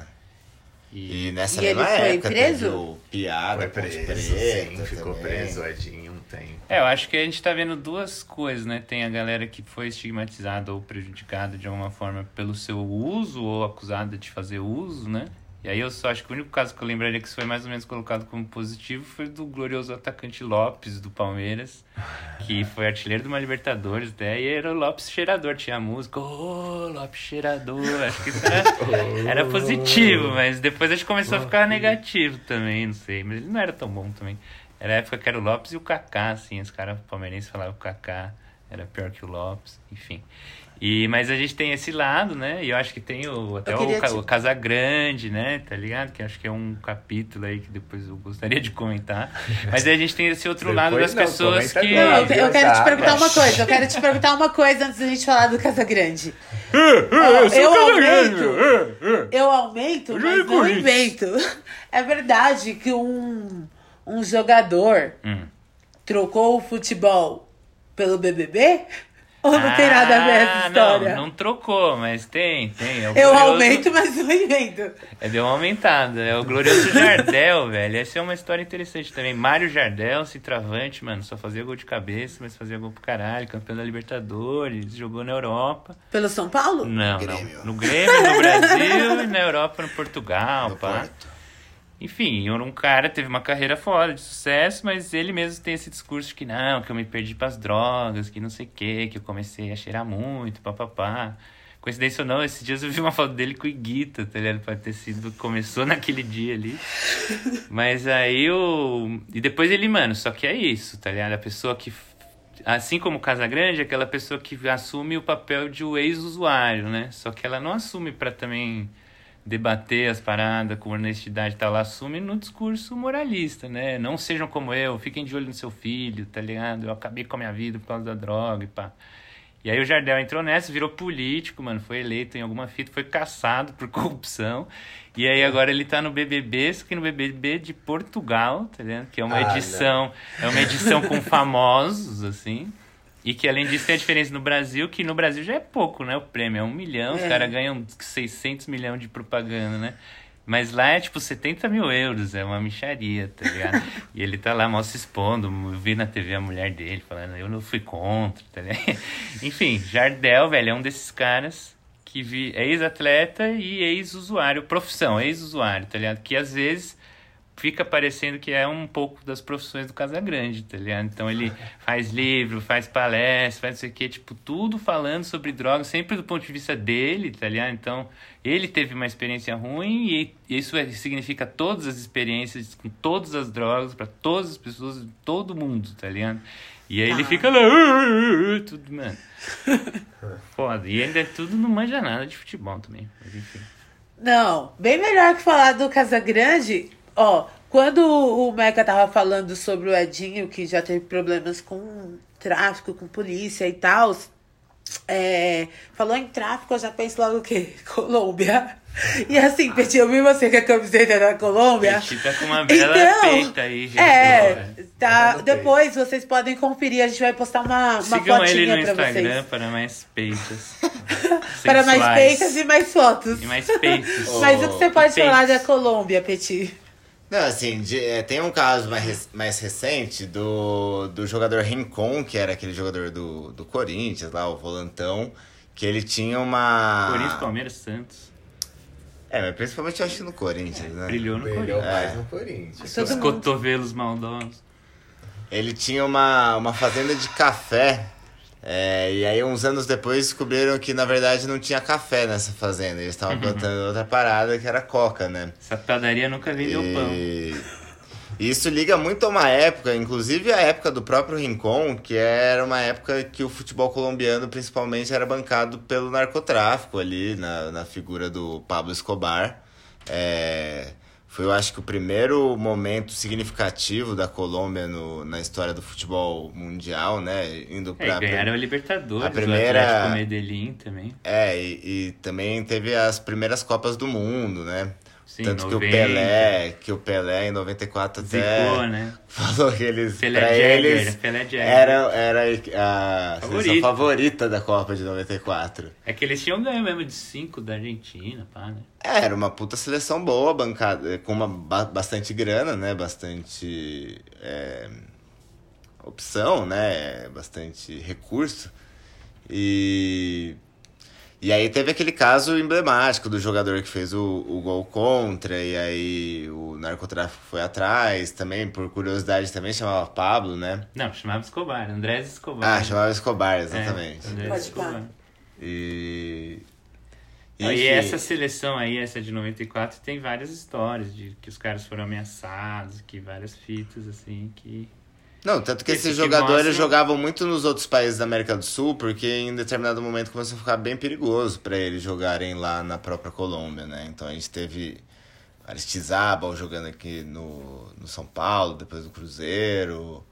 E, E nessa E ele mesma foi época preso? teve o Piada, Foi preso, Preta sim, ficou também. preso Edinho um tempo. É, eu acho que a gente tá vendo duas coisas, né? Tem a galera que foi estigmatizada ou prejudicada de alguma forma pelo seu uso ou acusada de fazer uso, né? E aí eu só acho que o único caso que eu lembraria que isso foi mais ou menos colocado como positivo foi do glorioso atacante Lopes, do Palmeiras, que foi artilheiro de uma Libertadores até, e era o Lopes cheirador, tinha a música, ô, Lopes cheirador, acho que isso era, era positivo, mas depois acho que começou a ficar negativo também, não sei, mas ele não era tão bom também. Era a época que era o Lopes e o Kaká, assim, os caras palmeirenses falavam que o Kaká era pior que o Lopes, enfim. E, mas a gente tem esse lado, né? E eu acho que tem o, até Eu o, te- o Casagrande, né? Tá ligado? Que acho que é um capítulo aí que depois eu gostaria de comentar. Mas aí a gente tem esse outro lado das não, pessoas que. Não, eu, eu quero te Tá, perguntar uma coisa. Eu quero te perguntar uma coisa antes da gente falar do Casagrande. Ó, eu aumento. Eu aumento, mas não invento. É verdade que um, um jogador Hum. trocou o futebol pelo BBB? Ou não tem nada a ver essa Ah, história? Não, não trocou, mas tem, tem. É o Eu glorioso- aumento, mas não invento. É, deu uma aumentada. É o glorioso Jardel, velho. Essa é uma história interessante também. Mário Jardel, centroavante, mano. Só fazia gol de cabeça, mas fazia gol pro caralho. Campeão da Libertadores, jogou na Europa. Pelo São Paulo? Não, Grêmio. não. No Grêmio, no Brasil e na Europa, no Portugal, No pá. Porto. Enfim, era um cara teve uma carreira foda, de sucesso, mas ele mesmo tem esse discurso de que não, que eu me perdi pras drogas, que não sei o que, que eu comecei a cheirar muito, papapá. Coincidência ou não, esses dias eu vi uma foto dele com o Iguita, tá ligado? Pode ter sido, começou naquele dia ali. Mas aí o. E depois ele, mano, só que é isso, tá ligado? A pessoa que. Assim como Casagrande, é aquela pessoa que assume o papel de o ex-usuário, né? Só que ela não assume pra também debater as paradas com honestidade tal, ela assume no discurso moralista, né? Não sejam como eu, fiquem de olho no seu filho, tá ligado? Eu acabei com a minha vida por causa da droga e pá. E aí o Jardel entrou nessa, virou político, mano, foi eleito em alguma fita, foi caçado por corrupção. E aí agora ele tá no BBB, só que no BBB de Portugal, tá ligado? Que é uma Ah, edição, é uma edição com famosos, assim. E que além disso tem a diferença no Brasil, que no Brasil já é pouco, né? O prêmio é um milhão, os É. caras ganham 600 milhões de propaganda, né? Mas lá é tipo 70 mil euros, é uma micharia, tá ligado? e ele tá lá mal se expondo, eu vi na TV a mulher dele falando, eu não fui contra, tá ligado? Enfim, Jardel, velho, é um desses caras que vi, é ex-atleta e ex-usuário, profissão, ex-usuário, tá ligado? Que às vezes fica parecendo que é um pouco das profissões do Casagrande, tá ligado? Então ele faz livro, faz palestra, faz não sei o quê, tipo, tudo falando sobre drogas, sempre do ponto de vista dele, tá ligado? Então, ele teve uma experiência ruim e isso é- significa todas as experiências com todas as drogas para todas as pessoas de todo mundo, tá ligado? E aí ele Tá. fica lá, "Ah, ah, ah", tudo, mano. Foda. E ainda é tudo não manja nada de futebol também, mas enfim. Não, bem melhor que falar do Casagrande. Ó, quando o Meca tava falando sobre o Edinho, que já teve problemas com tráfico, com polícia e tal, é, falou em tráfico, eu já penso logo o quê? Colômbia. E assim, Petit, eu vi você com a camiseta da Colômbia. Petit tá com uma bela Então, peita aí, gente. É, tá. No Depois vocês podem conferir, a gente vai postar uma, uma Sigam ele fotinha no pra Instagram vocês. para mais peitas. Para mais peitas e mais fotos. E mais peitos. Mas o que você pode Peitos. falar da Colômbia, Petit? Não, assim, de- é, tem um caso mais, mais recente do, do jogador Rincon, que era aquele jogador do, do Corinthians, lá, o volantão, que ele tinha uma. Corinthians, Palmeiras, Santos. É, mas principalmente eu acho que no Corinthians, né? Brilhou no Brilhou Corinthians. mais no Corinthians. Os cotovelos maldosos. Ele tinha uma, uma fazenda de café. É, e aí, uns anos depois, descobriram que na verdade não tinha café nessa fazenda. Eles estavam plantando outra parada que era coca, né? Essa padaria nunca vendeu pão. E e isso liga muito a uma época, inclusive a época do próprio Rincon, que era uma época que o futebol colombiano principalmente era bancado pelo narcotráfico ali, na, na figura do Pablo Escobar. É, foi, eu acho que, o primeiro momento significativo da Colômbia no, na história do futebol mundial, né? Indo É, pra, e ganharam a Libertadores, a primeira- o Atlético Medellín também. É, e, e também teve as primeiras Copas do Mundo, né? Sim, Tanto que o 90. Pelé, que o Pelé em 94 até Zicou, né? falou que eles, Pelé pra Jagger, eles, Pelé Jagger. era, era a seleção Favorita. da Copa de 94. É que eles tinham ganho mesmo de 5 da Argentina, pá, né? É, era uma puta seleção boa, bancada, com uma ba- bastante grana, né? Bastante é, opção, né? Bastante recurso. E, e aí teve aquele caso emblemático do jogador que fez o, o gol contra, e aí o narcotráfico foi atrás, também, por curiosidade, também chamava Pablo, né? Não, chamava Escobar, Andrés Escobar. Ah, chamava Escobar, É, exatamente. Andrés Pode Escobar. E. Enfim, E essa seleção aí, essa de 94, tem várias histórias de que os caras foram ameaçados, que várias fitas, assim, que... Não, tanto que Esse esses que jogadores jogavam muito nos outros países da América do Sul, porque em determinado momento começou a ficar bem perigoso para eles jogarem lá na própria Colômbia, né? Então a gente teve Aristizábal jogando aqui no, no São Paulo, depois do Cruzeiro.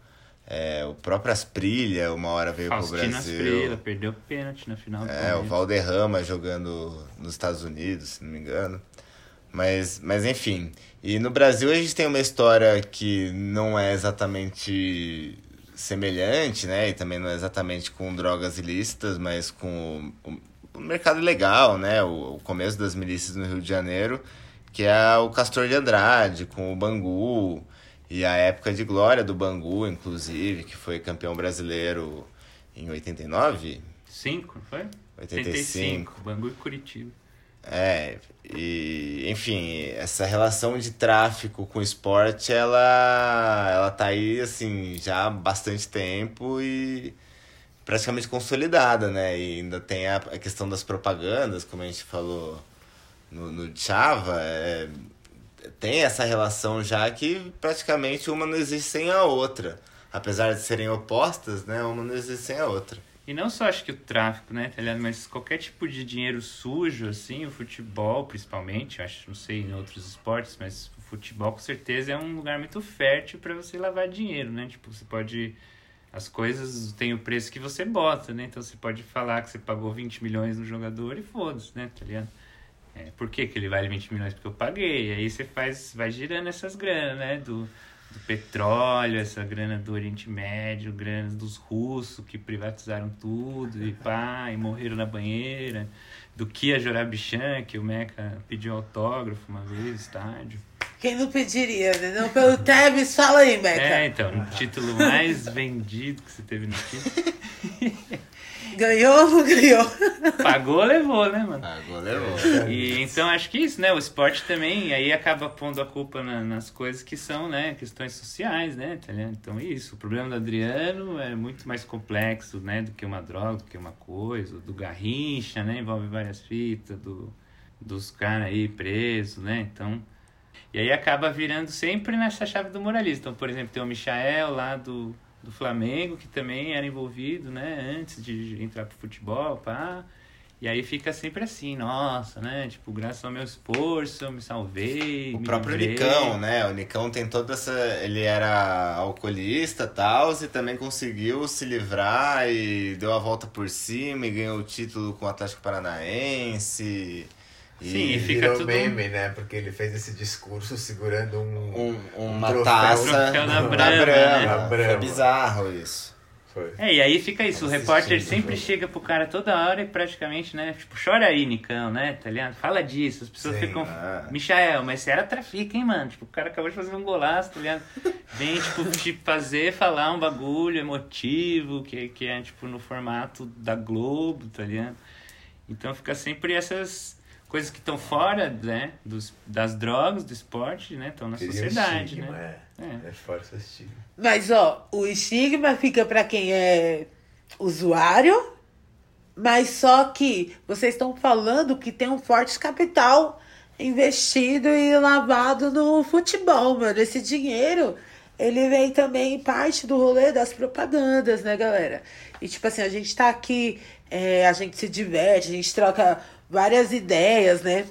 É, o próprio Asprilha, uma hora veio pro Faustino Brasil. Asprila, perdeu pênalti na final do É, o. Valderrama jogando nos Estados Unidos, se não me engano. Mas, mas enfim. E no Brasil a gente tem uma história que não é exatamente semelhante, né? E também não é exatamente com drogas ilícitas, mas com o, o mercado ilegal, né? O, o começo das milícias no Rio de Janeiro, que é o Castor de Andrade, com o Bangu. E a época de glória do Bangu, inclusive, que foi campeão brasileiro em 89, Cinco, não foi? 85. Bangu e Curitiba. É, e enfim, essa relação de tráfico com esporte, ela, ela tá aí, assim, já há bastante tempo e praticamente consolidada, né? E ainda tem a, a questão das propagandas, como a gente falou no, no Chava, é, tem essa relação já que praticamente uma não existe sem a outra. Apesar de serem opostas, né? Uma não existe sem a outra. E não só acho que o tráfico, né, tá ligado? Mas qualquer tipo de dinheiro sujo, assim, o futebol principalmente, acho, não sei em outros esportes, mas o futebol com certeza é um lugar muito fértil para você lavar dinheiro, né? Tipo, você pode. As coisas têm o preço que você bota, né? Então você pode falar que você pagou 20 milhões no jogador e foda-se, né? Tá ligado? É, por que, que ele vale 20 milhões? Porque eu paguei. Aí você faz, vai girando essas granas, né? Do, do petróleo, essa grana do Oriente Médio, grana dos russos que privatizaram tudo e pá, e morreram na banheira. Do Kia Jorabichan, que o Meca pediu autógrafo uma vez estádio. Quem não pediria, né? Não pelo Tebs, fala aí, Meca. É, então, o título mais vendido que você teve no título. Ganhou ou não ganhou? Pagou, levou, né, mano? Ah, goleiro. E então acho que isso, né? O esporte também, aí acaba pondo a culpa na- nas coisas que são, né, questões sociais, né? Tá? Então isso, o problema do Adriano é muito mais complexo, né, do que uma droga, do que uma coisa, do Garrincha, né? Envolve várias fitas, do, dos caras aí presos, né? Então. E aí acaba virando sempre nessa chave do moralista. Então, por exemplo, tem o Michael lá do, do Flamengo, que também era envolvido, né, antes de entrar pro futebol, pá. E aí fica sempre assim, nossa, né? Tipo, graças ao meu esforço, eu me salvei. O me próprio livrei. Nicão, né? O Nicão tem toda essa. Ele era alcoolista e tal, e também conseguiu se livrar e deu a volta por cima e ganhou o título com o Atlético Paranaense. E Sim, e fica Virou tudo- meme, né? Porque ele fez esse discurso segurando um... um- uma troféu. taça Troféu Brahma, Brahma. né? Da Foi bizarro isso. Foi. É, e aí fica isso, o repórter o sempre chega pro cara toda hora e praticamente, né? Tipo, chora aí, Nicão, né? Tá ligado? Fala disso. As pessoas Sim, ficam. ah. Michael, mas você era trafica, hein, mano? Tipo, o cara acabou de fazer um golaço, tá ligado? Vem, tipo, te fazer falar um bagulho emotivo, que, que é, tipo, no formato da Globo, tá ligado? Então fica sempre essas coisas que estão fora, né? Dos, das drogas, do esporte, né? Estão na Queria sociedade, estigma, né? É. É. é fora esse estigma. Mas, ó, o estigma fica pra quem é usuário, mas só que vocês estão falando que tem um forte capital investido e lavado no futebol, mano. Esse dinheiro, ele vem também parte do rolê das propagandas, né, galera? E, tipo assim, a gente tá aqui, é, a gente se diverte, a gente troca várias ideias, né?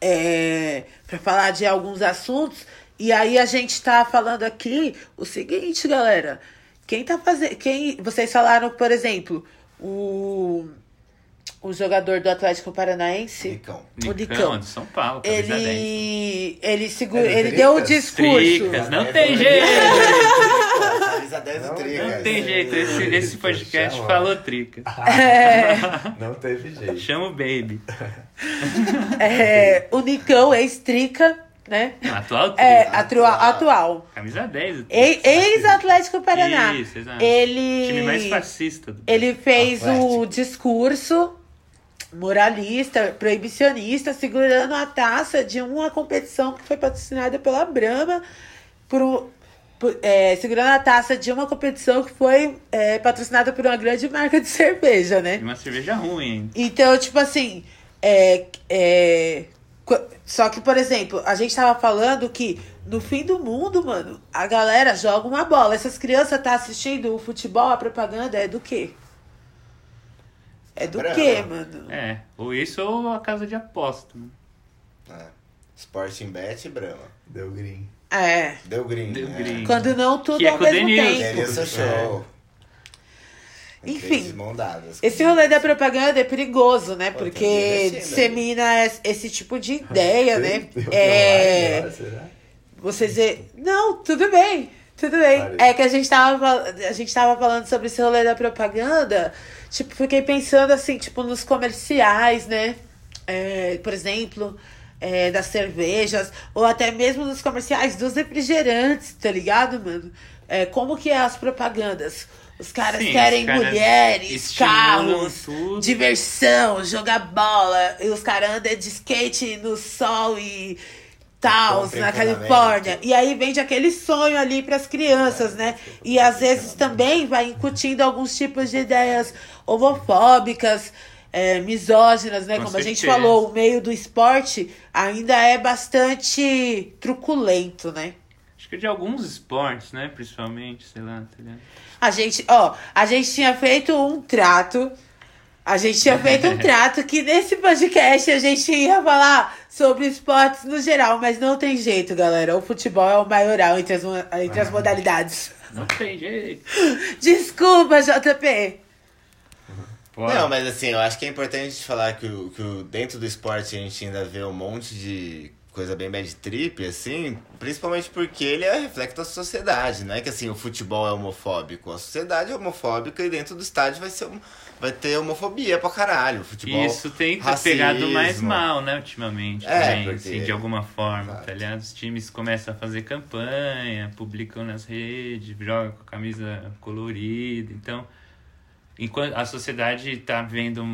é, para falar de alguns assuntos. E aí a gente tá falando aqui o seguinte, galera. Quem tá fazendo. Quem. Vocês falaram, por exemplo, o. O jogador do Atlético Paranaense. Nicão. O Nicão, Nicão. de São Paulo, camisa 10. Ele. Ele segura. É do ele deu o discurso. Tricas, não tem jeito. Camisa 10 Não, e tricas. Não tem jeito, esse, esse podcast Chama. falou trica. Não teve jeito. Chama o baby. É, o Nicão, ex-trica, né? Atual trica. É, atua- atual. Camisa 10. o Trica. E- Ex-Atlético Paraná. Isso, exato. Ele. Time mais fascista do Ele fez o Atlético. discurso moralista, proibicionista, segurando a taça de uma competição que foi patrocinada pela Brahma, por- é, segurando a taça de uma competição que foi é, patrocinada por uma grande marca de cerveja, né? Uma cerveja ruim, hein? Então, tipo assim, é, é, só que, por exemplo, a gente tava falando que no fim do mundo, mano, a galera joga uma bola. Essas crianças tá assistindo o futebol, a propaganda é do quê? É do Brava. quê, mano? É, ou isso ou a casa de aposta. né? É. Sporting Bet e Brahma. Deu green. É. Deu green. Deu né? green. Quando não, tudo Que é ao com o mesmo tempo. Show. Enfim. Esse rolê da propaganda é perigoso, né? Porque que investir, dissemina es- esse tipo de ideia, né? É. Você dizer, não, tudo bem, tudo bem. É que a gente, tava, a gente tava falando sobre esse rolê da propaganda, tipo, fiquei pensando assim, tipo, nos comerciais, né? É, por exemplo, é, das cervejas, ou até mesmo nos comerciais dos refrigerantes, tá ligado, mano? É, como que é as propagandas? Os caras Sim, querem os caras mulheres, carros, tudo. diversão, jogar bola, e os caras andam de skate no sol e tal, na. Califórnia. E aí vende aquele sonho ali para as crianças, né? E às vezes também vai incutindo alguns tipos de ideias homofóbicas, é, misóginas, né? Com Como a gente certeza. falou, o meio do esporte ainda é bastante truculento, né? Acho que de alguns esportes, né? Principalmente, sei lá, tá ligado? A gente, ó, a gente tinha feito um trato. A gente tinha feito um trato que nesse podcast a gente ia falar sobre esportes no geral, mas não tem jeito, galera. O futebol é o maioral entre as, entre as modalidades. Não tem jeito. Desculpa, JP. Não, mas assim, eu acho que é importante a gente falar que, o, que o, dentro do esporte a gente ainda vê um monte de coisa bem bad trip, assim, principalmente porque ele é reflexo da sociedade, não é que assim, o futebol é homofóbico, a sociedade é homofóbica e dentro do estádio vai, ser, um- vai ter homofobia pra caralho, o futebol... Isso tem racismo. pegado mais mal, né, ultimamente. É, também, porque- assim, de alguma forma, Exato. tá ligado? Os times começam a fazer campanha, publicam nas redes, jogam com a camisa colorida. Então, enquanto a sociedade tá vendo,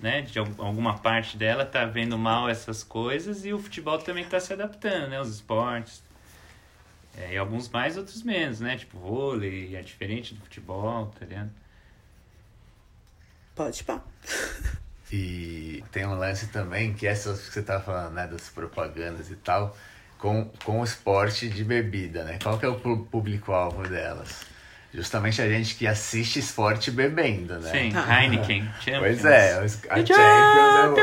né, de al- alguma parte dela tá vendo mal essas coisas e o futebol também tá se adaptando, né, os esportes. É, e alguns mais, outros menos, né? Tipo, vôlei é diferente do futebol, tá ligado? Pode pá. E tem um lance também, que essas que você tava falando, né, das propagandas e tal, com, com o esporte de bebida, né? Qual que é o público-alvo delas? Justamente a gente que assiste esporte bebendo, né? Sim, Heineken. Champions. Pois é, a Champions, é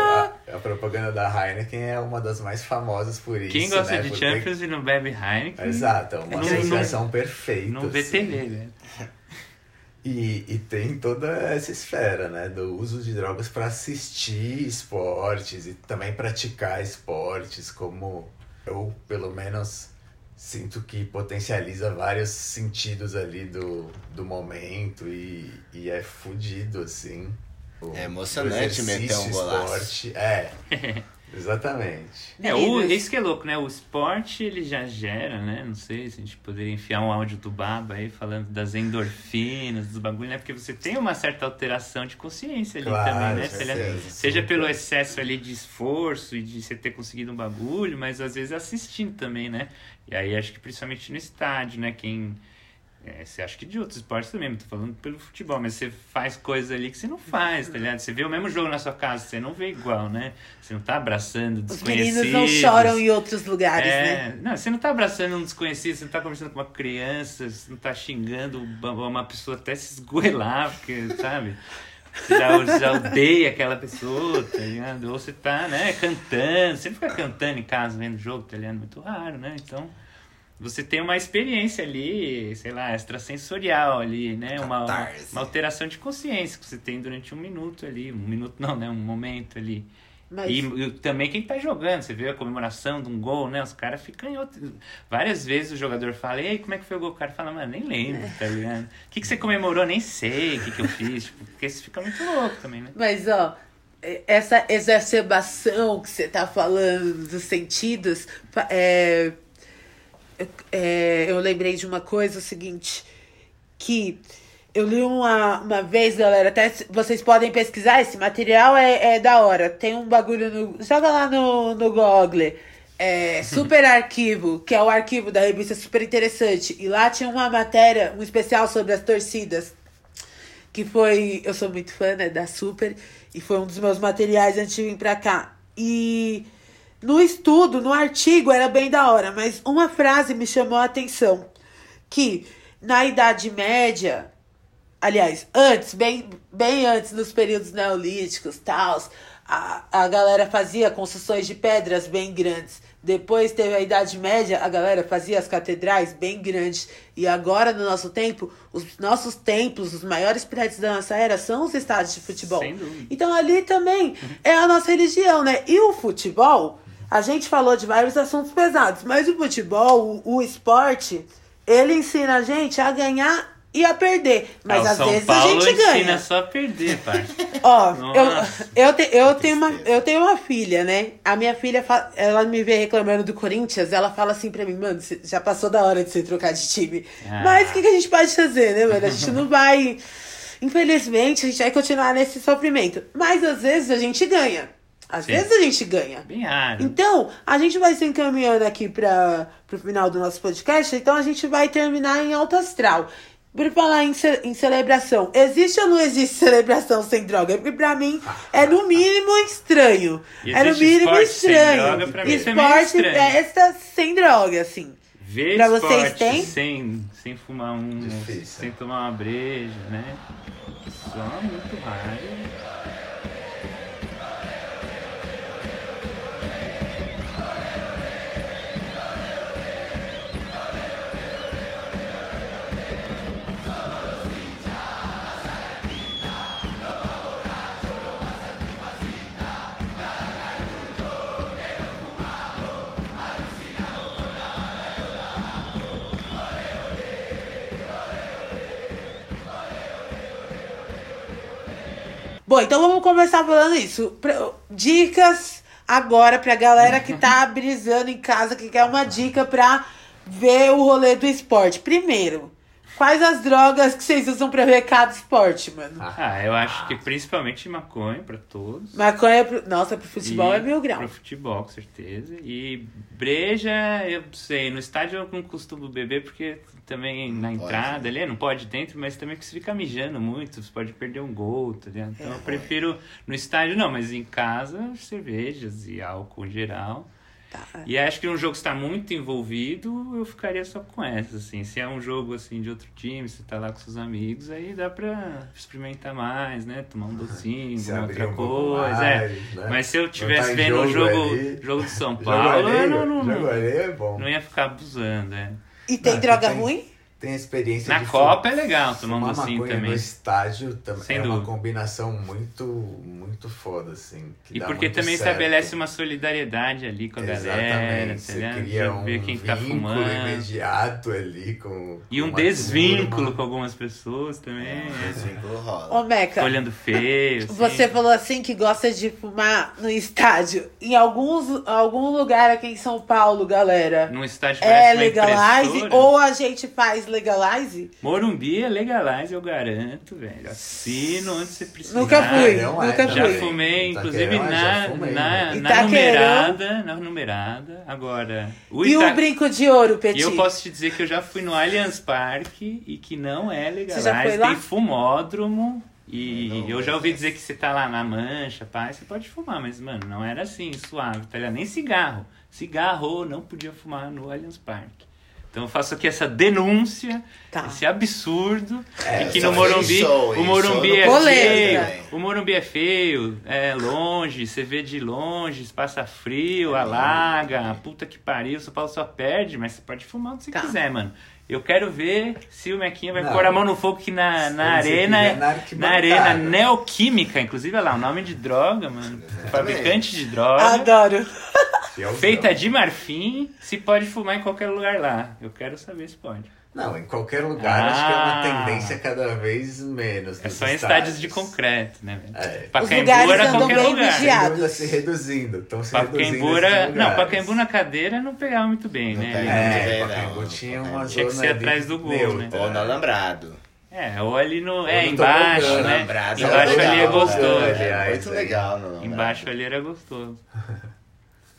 a, a propaganda da Heineken é uma das mais famosas por isso. Quem gosta né? de Porque- Champions e não bebe Heineken, Exato, é uma Não- associação perfeita. não vê assim. TV, né? E, e tem toda essa esfera, né? Do uso de drogas para assistir esportes e também praticar esportes, como eu, pelo menos, sinto que potencializa vários sentidos ali do, do momento e, e é fudido, assim. O- É emocionante meter um golaço. esporte, É, exatamente. É, o, isso que é louco, né? O esporte, ele já gera, né? Não sei se a gente poderia enfiar um áudio do Baba aí falando das endorfinas, dos bagulhos, né? Porque você tem uma certa alteração de consciência ali Claro, também, né? com Seja, certeza, seja super. pelo excesso ali de esforço e de você ter conseguido um bagulho, mas às vezes assistindo também, né? E aí acho que principalmente no estádio, né? Quem... É, você acha que de outros esportes também, tô falando pelo futebol, mas você faz coisas ali que você não faz, tá ligado? Você vê o mesmo jogo na sua casa, você não vê igual, né? Você não tá abraçando Os desconhecidos. meninos não choram em outros lugares, É, né? não, você não tá abraçando um desconhecido, você não tá conversando com uma criança, você não tá xingando uma pessoa até se esgoelar, porque, sabe? Você já, já odeia aquela pessoa, tá ligado? Ou você tá, né, cantando, você não fica cantando em casa vendo jogo, tá ligado? Muito raro, né? Então, você tem uma experiência ali, sei lá, extrasensorial ali, né? Uma, uma alteração de consciência que você tem durante um minuto ali. Um minuto não, né? Um momento ali. Mas E, e também quem tá jogando, você vê a comemoração de um gol, né? Os caras ficam em outro. Várias vezes o jogador fala, e aí, como é que foi o gol? O cara fala, mano, nem lembro, tá ligado? O que, que você comemorou? Nem sei o que, que eu fiz. Tipo, porque você fica muito louco também, né? Mas, ó, essa exacerbação que você tá falando dos sentidos, é, é, eu lembrei de uma coisa, o seguinte, que eu li uma, uma vez, galera, até vocês podem pesquisar, esse material é, é da hora. Tem um bagulho no. Joga lá no, no Google. É, super Arquivo, que é o arquivo da revista Super Interessante. E lá tinha uma matéria, um especial sobre as torcidas que foi. Eu sou muito fã, né, da Super, e foi um dos meus materiais antes de vir pra cá. E no estudo, no artigo, era bem da hora, mas uma frase me chamou a atenção: que na Idade Média, aliás, antes, bem, bem antes, nos períodos neolíticos, tals, a, a galera fazia construções de pedras bem grandes. Depois teve a Idade Média, a galera fazia as catedrais bem grandes. E agora, no nosso tempo, os nossos templos, os maiores prédios da nossa era, são os estádios de futebol. Então ali também é a nossa religião, né? E o futebol, a gente falou de vários assuntos pesados, mas o futebol, o, o esporte, ele ensina a gente a ganhar e a perder. Mas Ah, às São vezes Paulo a gente ensina ganha. só a perder, pai. Ó, Nossa. eu, eu, te- eu, tenho uma, eu tenho uma filha, né? A minha filha, ela me vê reclamando do Corinthians, ela fala assim pra mim, mano, já passou da hora de você trocar de time. Ah. Mas o que, que a gente pode fazer, né, mano? A gente não vai. Infelizmente, a gente vai continuar nesse sofrimento. Mas às vezes a gente ganha. Às Sim. vezes a gente ganha. Bem raro. Então, a gente vai se encaminhando aqui para o final do nosso podcast, então a gente vai terminar em alto astral. Por falar em, ce- em celebração, existe ou não existe celebração sem droga? Porque pra mim é no mínimo estranho. É no mínimo esporte sem estranho. droga, pra mim é esporte estranho. festa sem droga, assim. Ver Pra vocês tem? Sem, sem fumar um, Difícil. sem tomar uma breja, né? Só muito raro. Bom, então vamos começar falando isso. Dicas agora pra galera que tá brisando em casa, que quer uma dica pra ver o rolê do esporte. Primeiro, quais as drogas que vocês usam pra ver cada esporte, mano? Ah, eu acho que principalmente maconha pra todos. Maconha, pro... nossa, pro futebol E é mil grau. Pro futebol, com certeza. E breja, eu sei, no estádio eu não costumo beber porque também na pode, entrada ali, não pode dentro, mas também porque você fica mijando muito, você pode perder um gol, tá ligado? Então eu prefiro no estádio não, mas em casa cervejas e álcool em geral. Tá. E acho que um jogo que está muito envolvido, eu ficaria só com essa, assim. Se é um jogo, assim, de outro time, você tá lá com seus amigos, aí dá pra experimentar mais, né? Tomar um docinho, Se alguma outra um coisa. mais, é. né? Mas se eu Não tivesse tá vendo o jogo jogo, ali. jogo de São Paulo, eu não, não, é bom. não ia ficar abusando, é. E tem Não, droga tem- ruim? Tem a experiência Na de Copa é legal um docinho maconha também. no estádio também Sem é uma dúvida. combinação muito, muito foda, assim. que E dá porque muito também certo. estabelece uma solidariedade ali com a galera, Exatamente. tá Você ligado? cria um ver quem tá vínculo fumando. imediato ali com E com um uma desvínculo turma. com algumas pessoas também. Esse vínculo rola. Ô, Meca, Olhando feio. assim. você falou assim que gosta de fumar no estádio. Em alguns, algum lugar aqui em São Paulo, galera, Num estádio é uma legalize ou a gente faz legalize? Morumbi é legalize, eu garanto, velho. Assino onde você precisar. Nunca fui, não é nunca Já fui. fumei, inclusive já na, fumei, na, né? na numerada. Na numerada. Agora. O E Ita- o brinco de ouro, E Petit? eu posso te dizer que eu já fui no Allianz Parque e que não é legalize. Você já foi lá? Tem fumódromo. E eu já ouvi dizer que você tá lá na mancha, pá, você pode fumar, mas, mano, não era assim, suave, tá ligado? Nem cigarro. Cigarro não podia fumar no Allianz Parque. Então eu faço aqui essa denúncia, Tá. esse absurdo, É, que no Morumbi, o Morumbi é feio, o Morumbi é feio, é longe, você vê de longe, passa frio, alaga, puta que pariu, São Paulo só perde, mas você pode fumar onde você Tá. quiser, mano. Eu quero ver se o Mequinha vai Não. pôr a mão no fogo que na, na arena, quiser, na na, arena neoquímica, inclusive, olha lá, o nome de droga, mano, fabricante de droga, Adoro. Fielzão. feita de marfim, se pode fumar em qualquer lugar lá. Eu quero saber se pode. Não, em qualquer lugar acho que é Ah. uma tendência cada vez menos. É só em estádios de concreto, né? É. Pacaembu lugares era qualquer bem lugar. vigiados. Se reduzindo. Estão se reduzindo Pacaembu esses era... Não. Pacaembu na cadeira não pegava muito bem, Não né? muito É, bem, Pacaembu não. tinha uma Tinha que zona ser ali atrás do gol, neutra. né? Ou no alambrado. É, ou ali no... Ou É, no embaixo, tobogã, né? Alambrado Embaixo legal, ali é gostoso. aliás, Muito aí. legal alambrado. Embaixo ali era gostoso.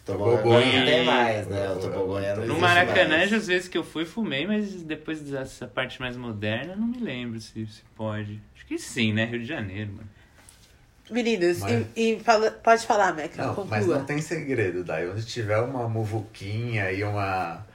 Tobogã E- tem mais, né? O tobogã não No Maracanã, mais. às vezes que eu fui, fumei, mas depois dessa parte mais moderna, não me lembro se, se pode. Acho que sim, né? Rio de Janeiro, mano. Meninos, Mas- e, e fala- pode falar, Meca, Não, conclua. mas não tem segredo, daí onde tiver uma muvuquinha e uma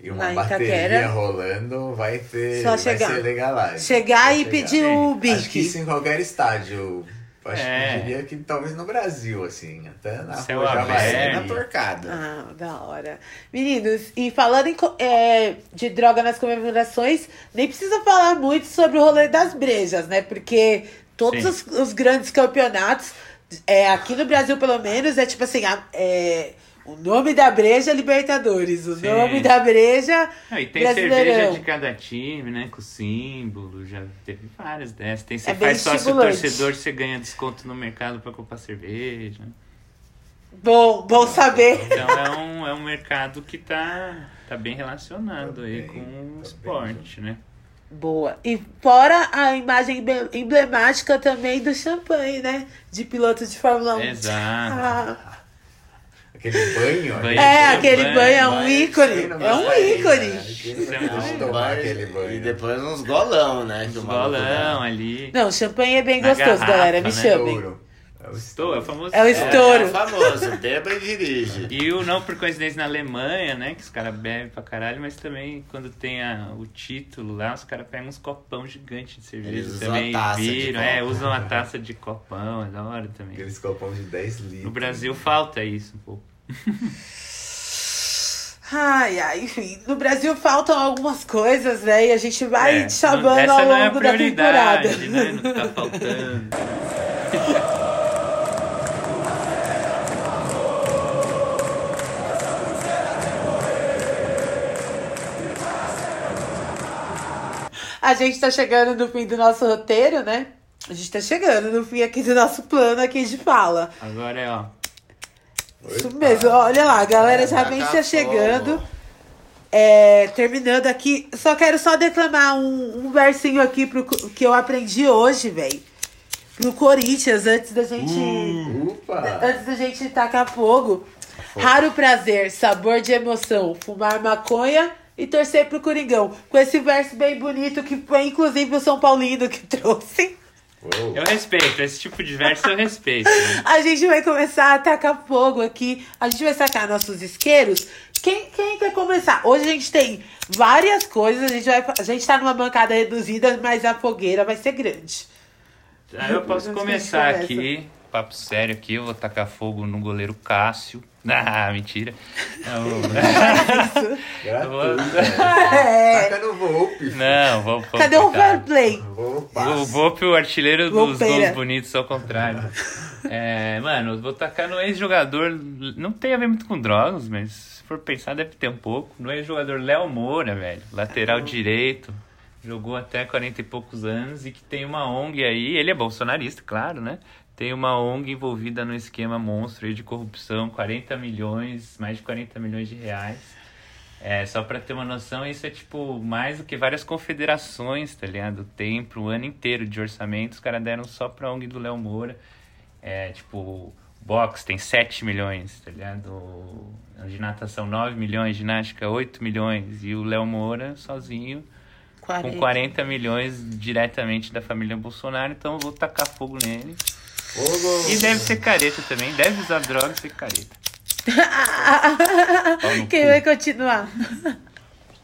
e uma Lá bateria rolando, vai ter Só vai chegar. ser legalized. Chegar Vai e pedir Sim. o Acho bique. que isso em qualquer estádio. Acho É. que diria que talvez no Brasil, assim, até na Céu rua aberto. Vai ser Javaí. na torcada. Ah, da hora. Meninos, e falando em é, de droga nas comemorações, nem precisa falar muito sobre o rolê das brejas, né? Porque todos os, os grandes campeonatos, é, aqui no Brasil pelo menos, é tipo assim, a- é, o nome da breja é Libertadores, o Sim. nome da breja Ah, e tem cerveja de cada time, né? Com símbolo, já teve várias dessas. Tem, você É bem faz sócio torcedor, você ganha desconto no mercado pra comprar cerveja. Bom, bom saber. Então é um, é um mercado que tá, tá bem relacionado aí Tá bem, com o tá esporte, né? Boa. E fora a imagem emble- emblemática também do champanhe, né? De piloto de Fórmula 1. Exato. Ah, Aquele banho. Banho. é, Banho, aquele banho, banho é um ícone. É um ícone. né? É. E depois uns golão, né? o dá. golão ali. Não, champanhe é bem Na gostoso, garrafa, galera. Me né? chamem. Estouro. É o Estou, é o famoso. É o É, estouro. é o famoso, beba e dirige. E o não por coincidência na Alemanha, né? Que os caras bebem pra caralho, mas também quando tem a- o título lá, os caras pegam uns copão gigantes de cerveja Eles usam também. a taça de viram, é, usam a taça de copão, é da hora também. Aqueles copão de 10 litros. No Brasil falta isso um pouco. Ai, ai, enfim. No Brasil faltam algumas coisas, né? E a gente vai É, chamando ao é longo da temporada. né? Não tá faltando. A gente tá chegando no fim do nosso roteiro, né? A gente tá chegando no fim aqui do nosso plano aqui de fala. Agora é, ó. Isso mesmo, olha lá, a galera já vem se chegando. É, terminando aqui, só quero só declamar um, um versinho aqui pro, que eu aprendi hoje, velho. Pro Corinthians, antes da gente. Upa! Antes da gente tacar fogo. Raro prazer, sabor de emoção, fumar maconha e torcer pro Coringão. Com esse verso bem bonito que foi inclusive o São Paulino que trouxe. Uou. Eu respeito, esse tipo de verso eu respeito. né? A gente vai começar a tacar fogo aqui. A gente vai sacar nossos isqueiros. Quem, quem quer começar? Hoje a gente tem várias coisas. A gente, vai, a gente tá numa bancada reduzida, mas a fogueira vai ser grande. Ah, eu posso começar aqui, papo sério aqui, eu vou tacar fogo no goleiro Cássio. Ah, mentira. Não, eu vou- É. Taca no Volpe. não vou, vou Cadê o fair play? Vou O Volpe, o artilheiro dos Volpeira. gols bonitos, ao contrário. É, mano, vou tacar no ex-jogador. Não tem a ver muito com drogas, mas se for pensar, deve ter um pouco. No ex-jogador Léo Moura, velho. Lateral direito. Jogou até 40 e poucos anos e que tem uma ONG aí. Ele é bolsonarista, claro, né? Tem uma ONG envolvida no esquema monstro de corrupção, 40 milhões, mais de 40 milhões de reais. É, só pra ter uma noção, isso é tipo mais do que várias confederações, tá ligado? Tem pro ano inteiro de orçamento, os caras deram só pra ONG do Léo Moura. É, tipo, box tem 7 milhões, tá ligado? De natação 9 milhões, ginástica 8 milhões. E o Léo Moura sozinho com 40 milhões diretamente da família Bolsonaro, então eu vou tacar fogo nele. Fogo. E deve ser careta também, deve usar droga e ser careta. Quem cu. vai continuar?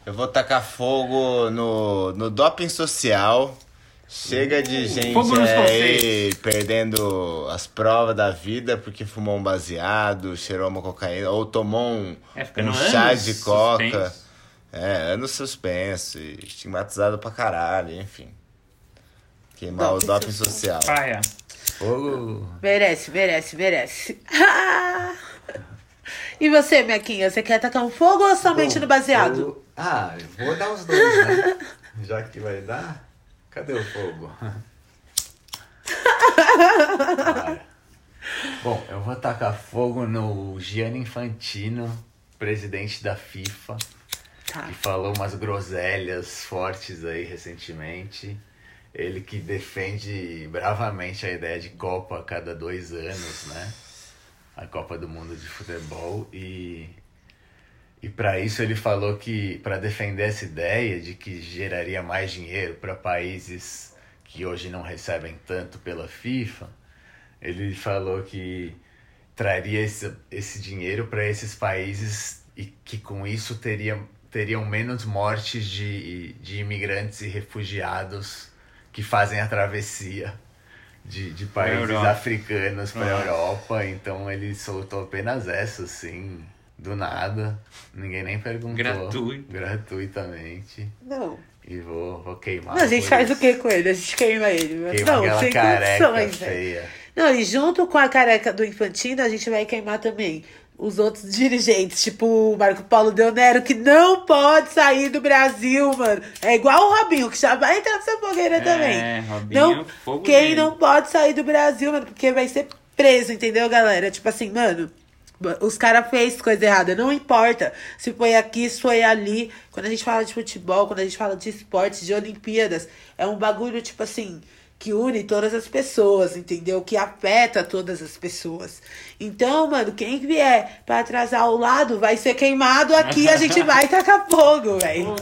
Eu vou tacar fogo no, no doping social. Chega de gente aí perdendo as provas da vida porque fumou um baseado, cheirou uma cocaína, ou tomou um, É, um chá de coca. suspenso. É, anos suspenso, estigmatizado pra caralho, enfim. Queimar Doping o doping social. social. Paia. Fogo. Merece, merece, merece. e você, Mequinha, você quer tacar um fogo ou somente no baseado? Eu- Ah, eu vou dar os dois, né? Já que vai dar. Cadê o fogo? Para. Bom, eu vou tacar fogo no Gianni Infantino, presidente da FIFA, Tá. que falou umas groselhas fortes aí recentemente. Ele que defende bravamente a ideia de Copa a cada dois anos, né? A Copa do Mundo de Futebol e e para isso ele falou que para defender essa ideia de que geraria mais dinheiro para países que hoje não recebem tanto pela FIFA, ele falou que traria esse, esse dinheiro para esses países e que com isso teria, teriam menos mortes de, de imigrantes e refugiados que fazem a travessia de, de países Europa. africanos para a. Europa. Então ele soltou apenas essa, assim, do nada. Ninguém nem perguntou. Gratuito. Gratuitamente. Não. E vou, vou queimar. Não, a gente faz o isso. que com ele? A gente queima ele. Queimar não, aquela sem careca condições, feia. Não, e junto com a careca do Infantino, a gente vai queimar também os outros dirigentes, tipo o Marco Paulo Deonero, que não pode sair do Brasil, mano. É igual o Robinho, que já vai entrar nessa fogueira também. É, Robinho, Não, fogo quem nele. não pode sair do Brasil, mano, porque vai ser preso, entendeu, galera? Tipo assim, mano. Os caras fez coisa errada, não importa se foi aqui, se foi ali. Quando a gente fala de futebol, quando a gente fala de esportes, de Olimpíadas, é um bagulho, tipo assim, que une todas as pessoas, entendeu? Que afeta todas as pessoas. Então, mano, quem vier pra atrasar o lado vai ser queimado aqui, a gente vai tacar fogo, velho.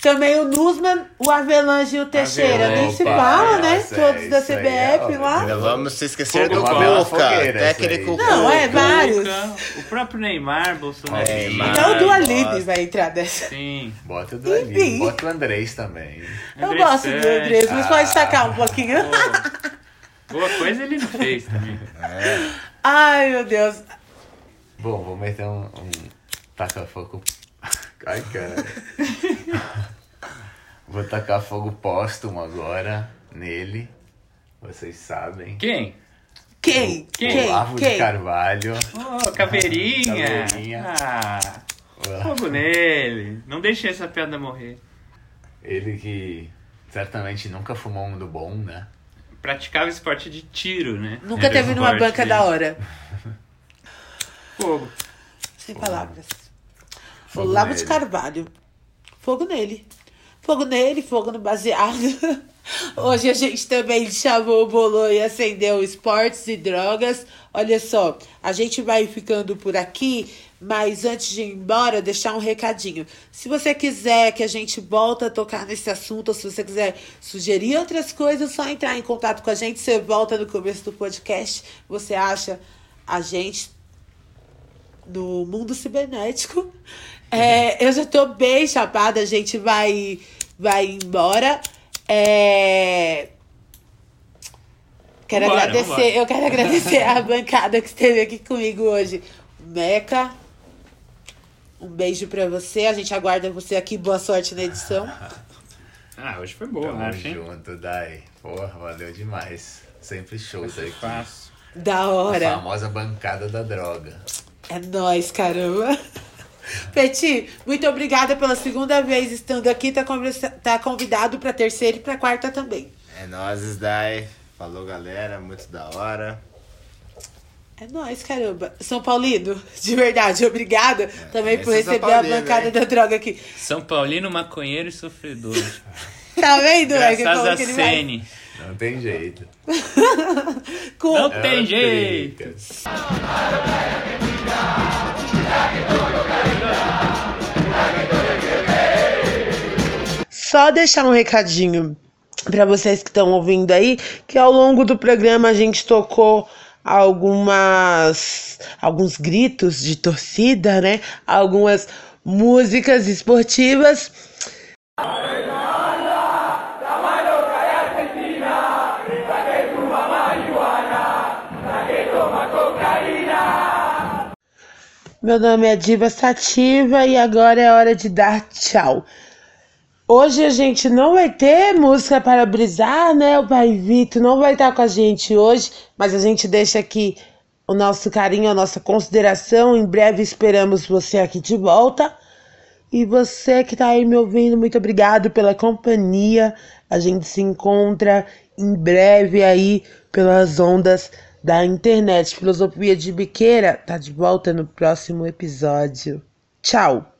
Também o Nusman, o Avelange e o Teixeira. Nem se fala, né? nossa, Todos da aí CBF é, lá. Não vamos se esquecer Fogo do Cuca, técnico aí. Não, é, vários. Cuca, O próprio Neymar, Bolsonaro. Neymar. Até o nossa. vai entrar dessa. Sim. Bota o. Aline, bota o Andrés também. Eu gosto do. Andrés, mas pode tacar um pouquinho. Boa coisa ele não fez também. Ai, meu Deus. Bom, vou meter um, um taca fogo. Ai, cara. vou tacar fogo póstumo agora nele. Vocês sabem. Quem? Quem? Quem? Quem? Olavo de Quem? Carvalho. Ô, caveirinha. Caveirinha. Ah, fogo nele. Não deixe essa piada morrer. Ele que certamente nunca fumou um do bom, né? Praticava esporte de tiro, né? Nunca Era teve numa banca de da hora. Fogo. Sem palavras. Fogo Olavo de nele. Carvalho. Fogo nele. Fogo nele, fogo no baseado. Hoje a gente também chamou o Bolô e acendeu esportes e drogas. Olha só, a gente vai ficando por aqui, mas antes de ir embora, deixar um recadinho. Se você quiser que a gente volte a tocar nesse assunto, ou se você quiser sugerir outras coisas, só entrar em contato com a gente. Você volta no começo do podcast, você acha a gente no mundo cibernético. É, eu já tô bem chapada, a gente vai, vai embora. É... Quero Vambora, agradecer, vambora. eu quero agradecer a bancada que esteve aqui comigo hoje. Meca, um beijo pra você. A gente aguarda você aqui. Boa sorte na edição. Ah, hoje foi boa, Tamo acho, hein? junto, Dai. Porra, valeu demais. Sempre shows aqui. Fácil. Da A hora. famosa bancada da droga. É nóis, caramba. Peti, muito obrigada pela segunda vez estando aqui. Tá, conversa- tá convidado pra terceira e pra quarta também. É nóis, Sdai. Falou, galera. Muito da hora. É nóis, caramba. São Paulino, de verdade, obrigada também por é receber a Paulino, bancada hein? da droga aqui. São Paulino, maconheiro e sofredor. Tá vendo, Graças a que vai? Sene. Não tem jeito. Com... Não É tem jeito. Só deixar um recadinho para vocês que estão ouvindo aí, que ao longo do programa a gente tocou algumas alguns gritos de torcida, né? Algumas músicas esportivas. Meu nome é Diva Sativa e agora é hora de dar tchau. Hoje a gente não vai ter música para brisar, né? O Pai Vitor não vai estar com a gente hoje, mas a gente deixa aqui o nosso carinho, a nossa consideração. Em breve esperamos você aqui de volta. E você que está aí me ouvindo, muito obrigado pela companhia. A gente se encontra em breve aí pelas ondas da internet. Filosofia de Biqueira tá de volta no próximo episódio. Tchau!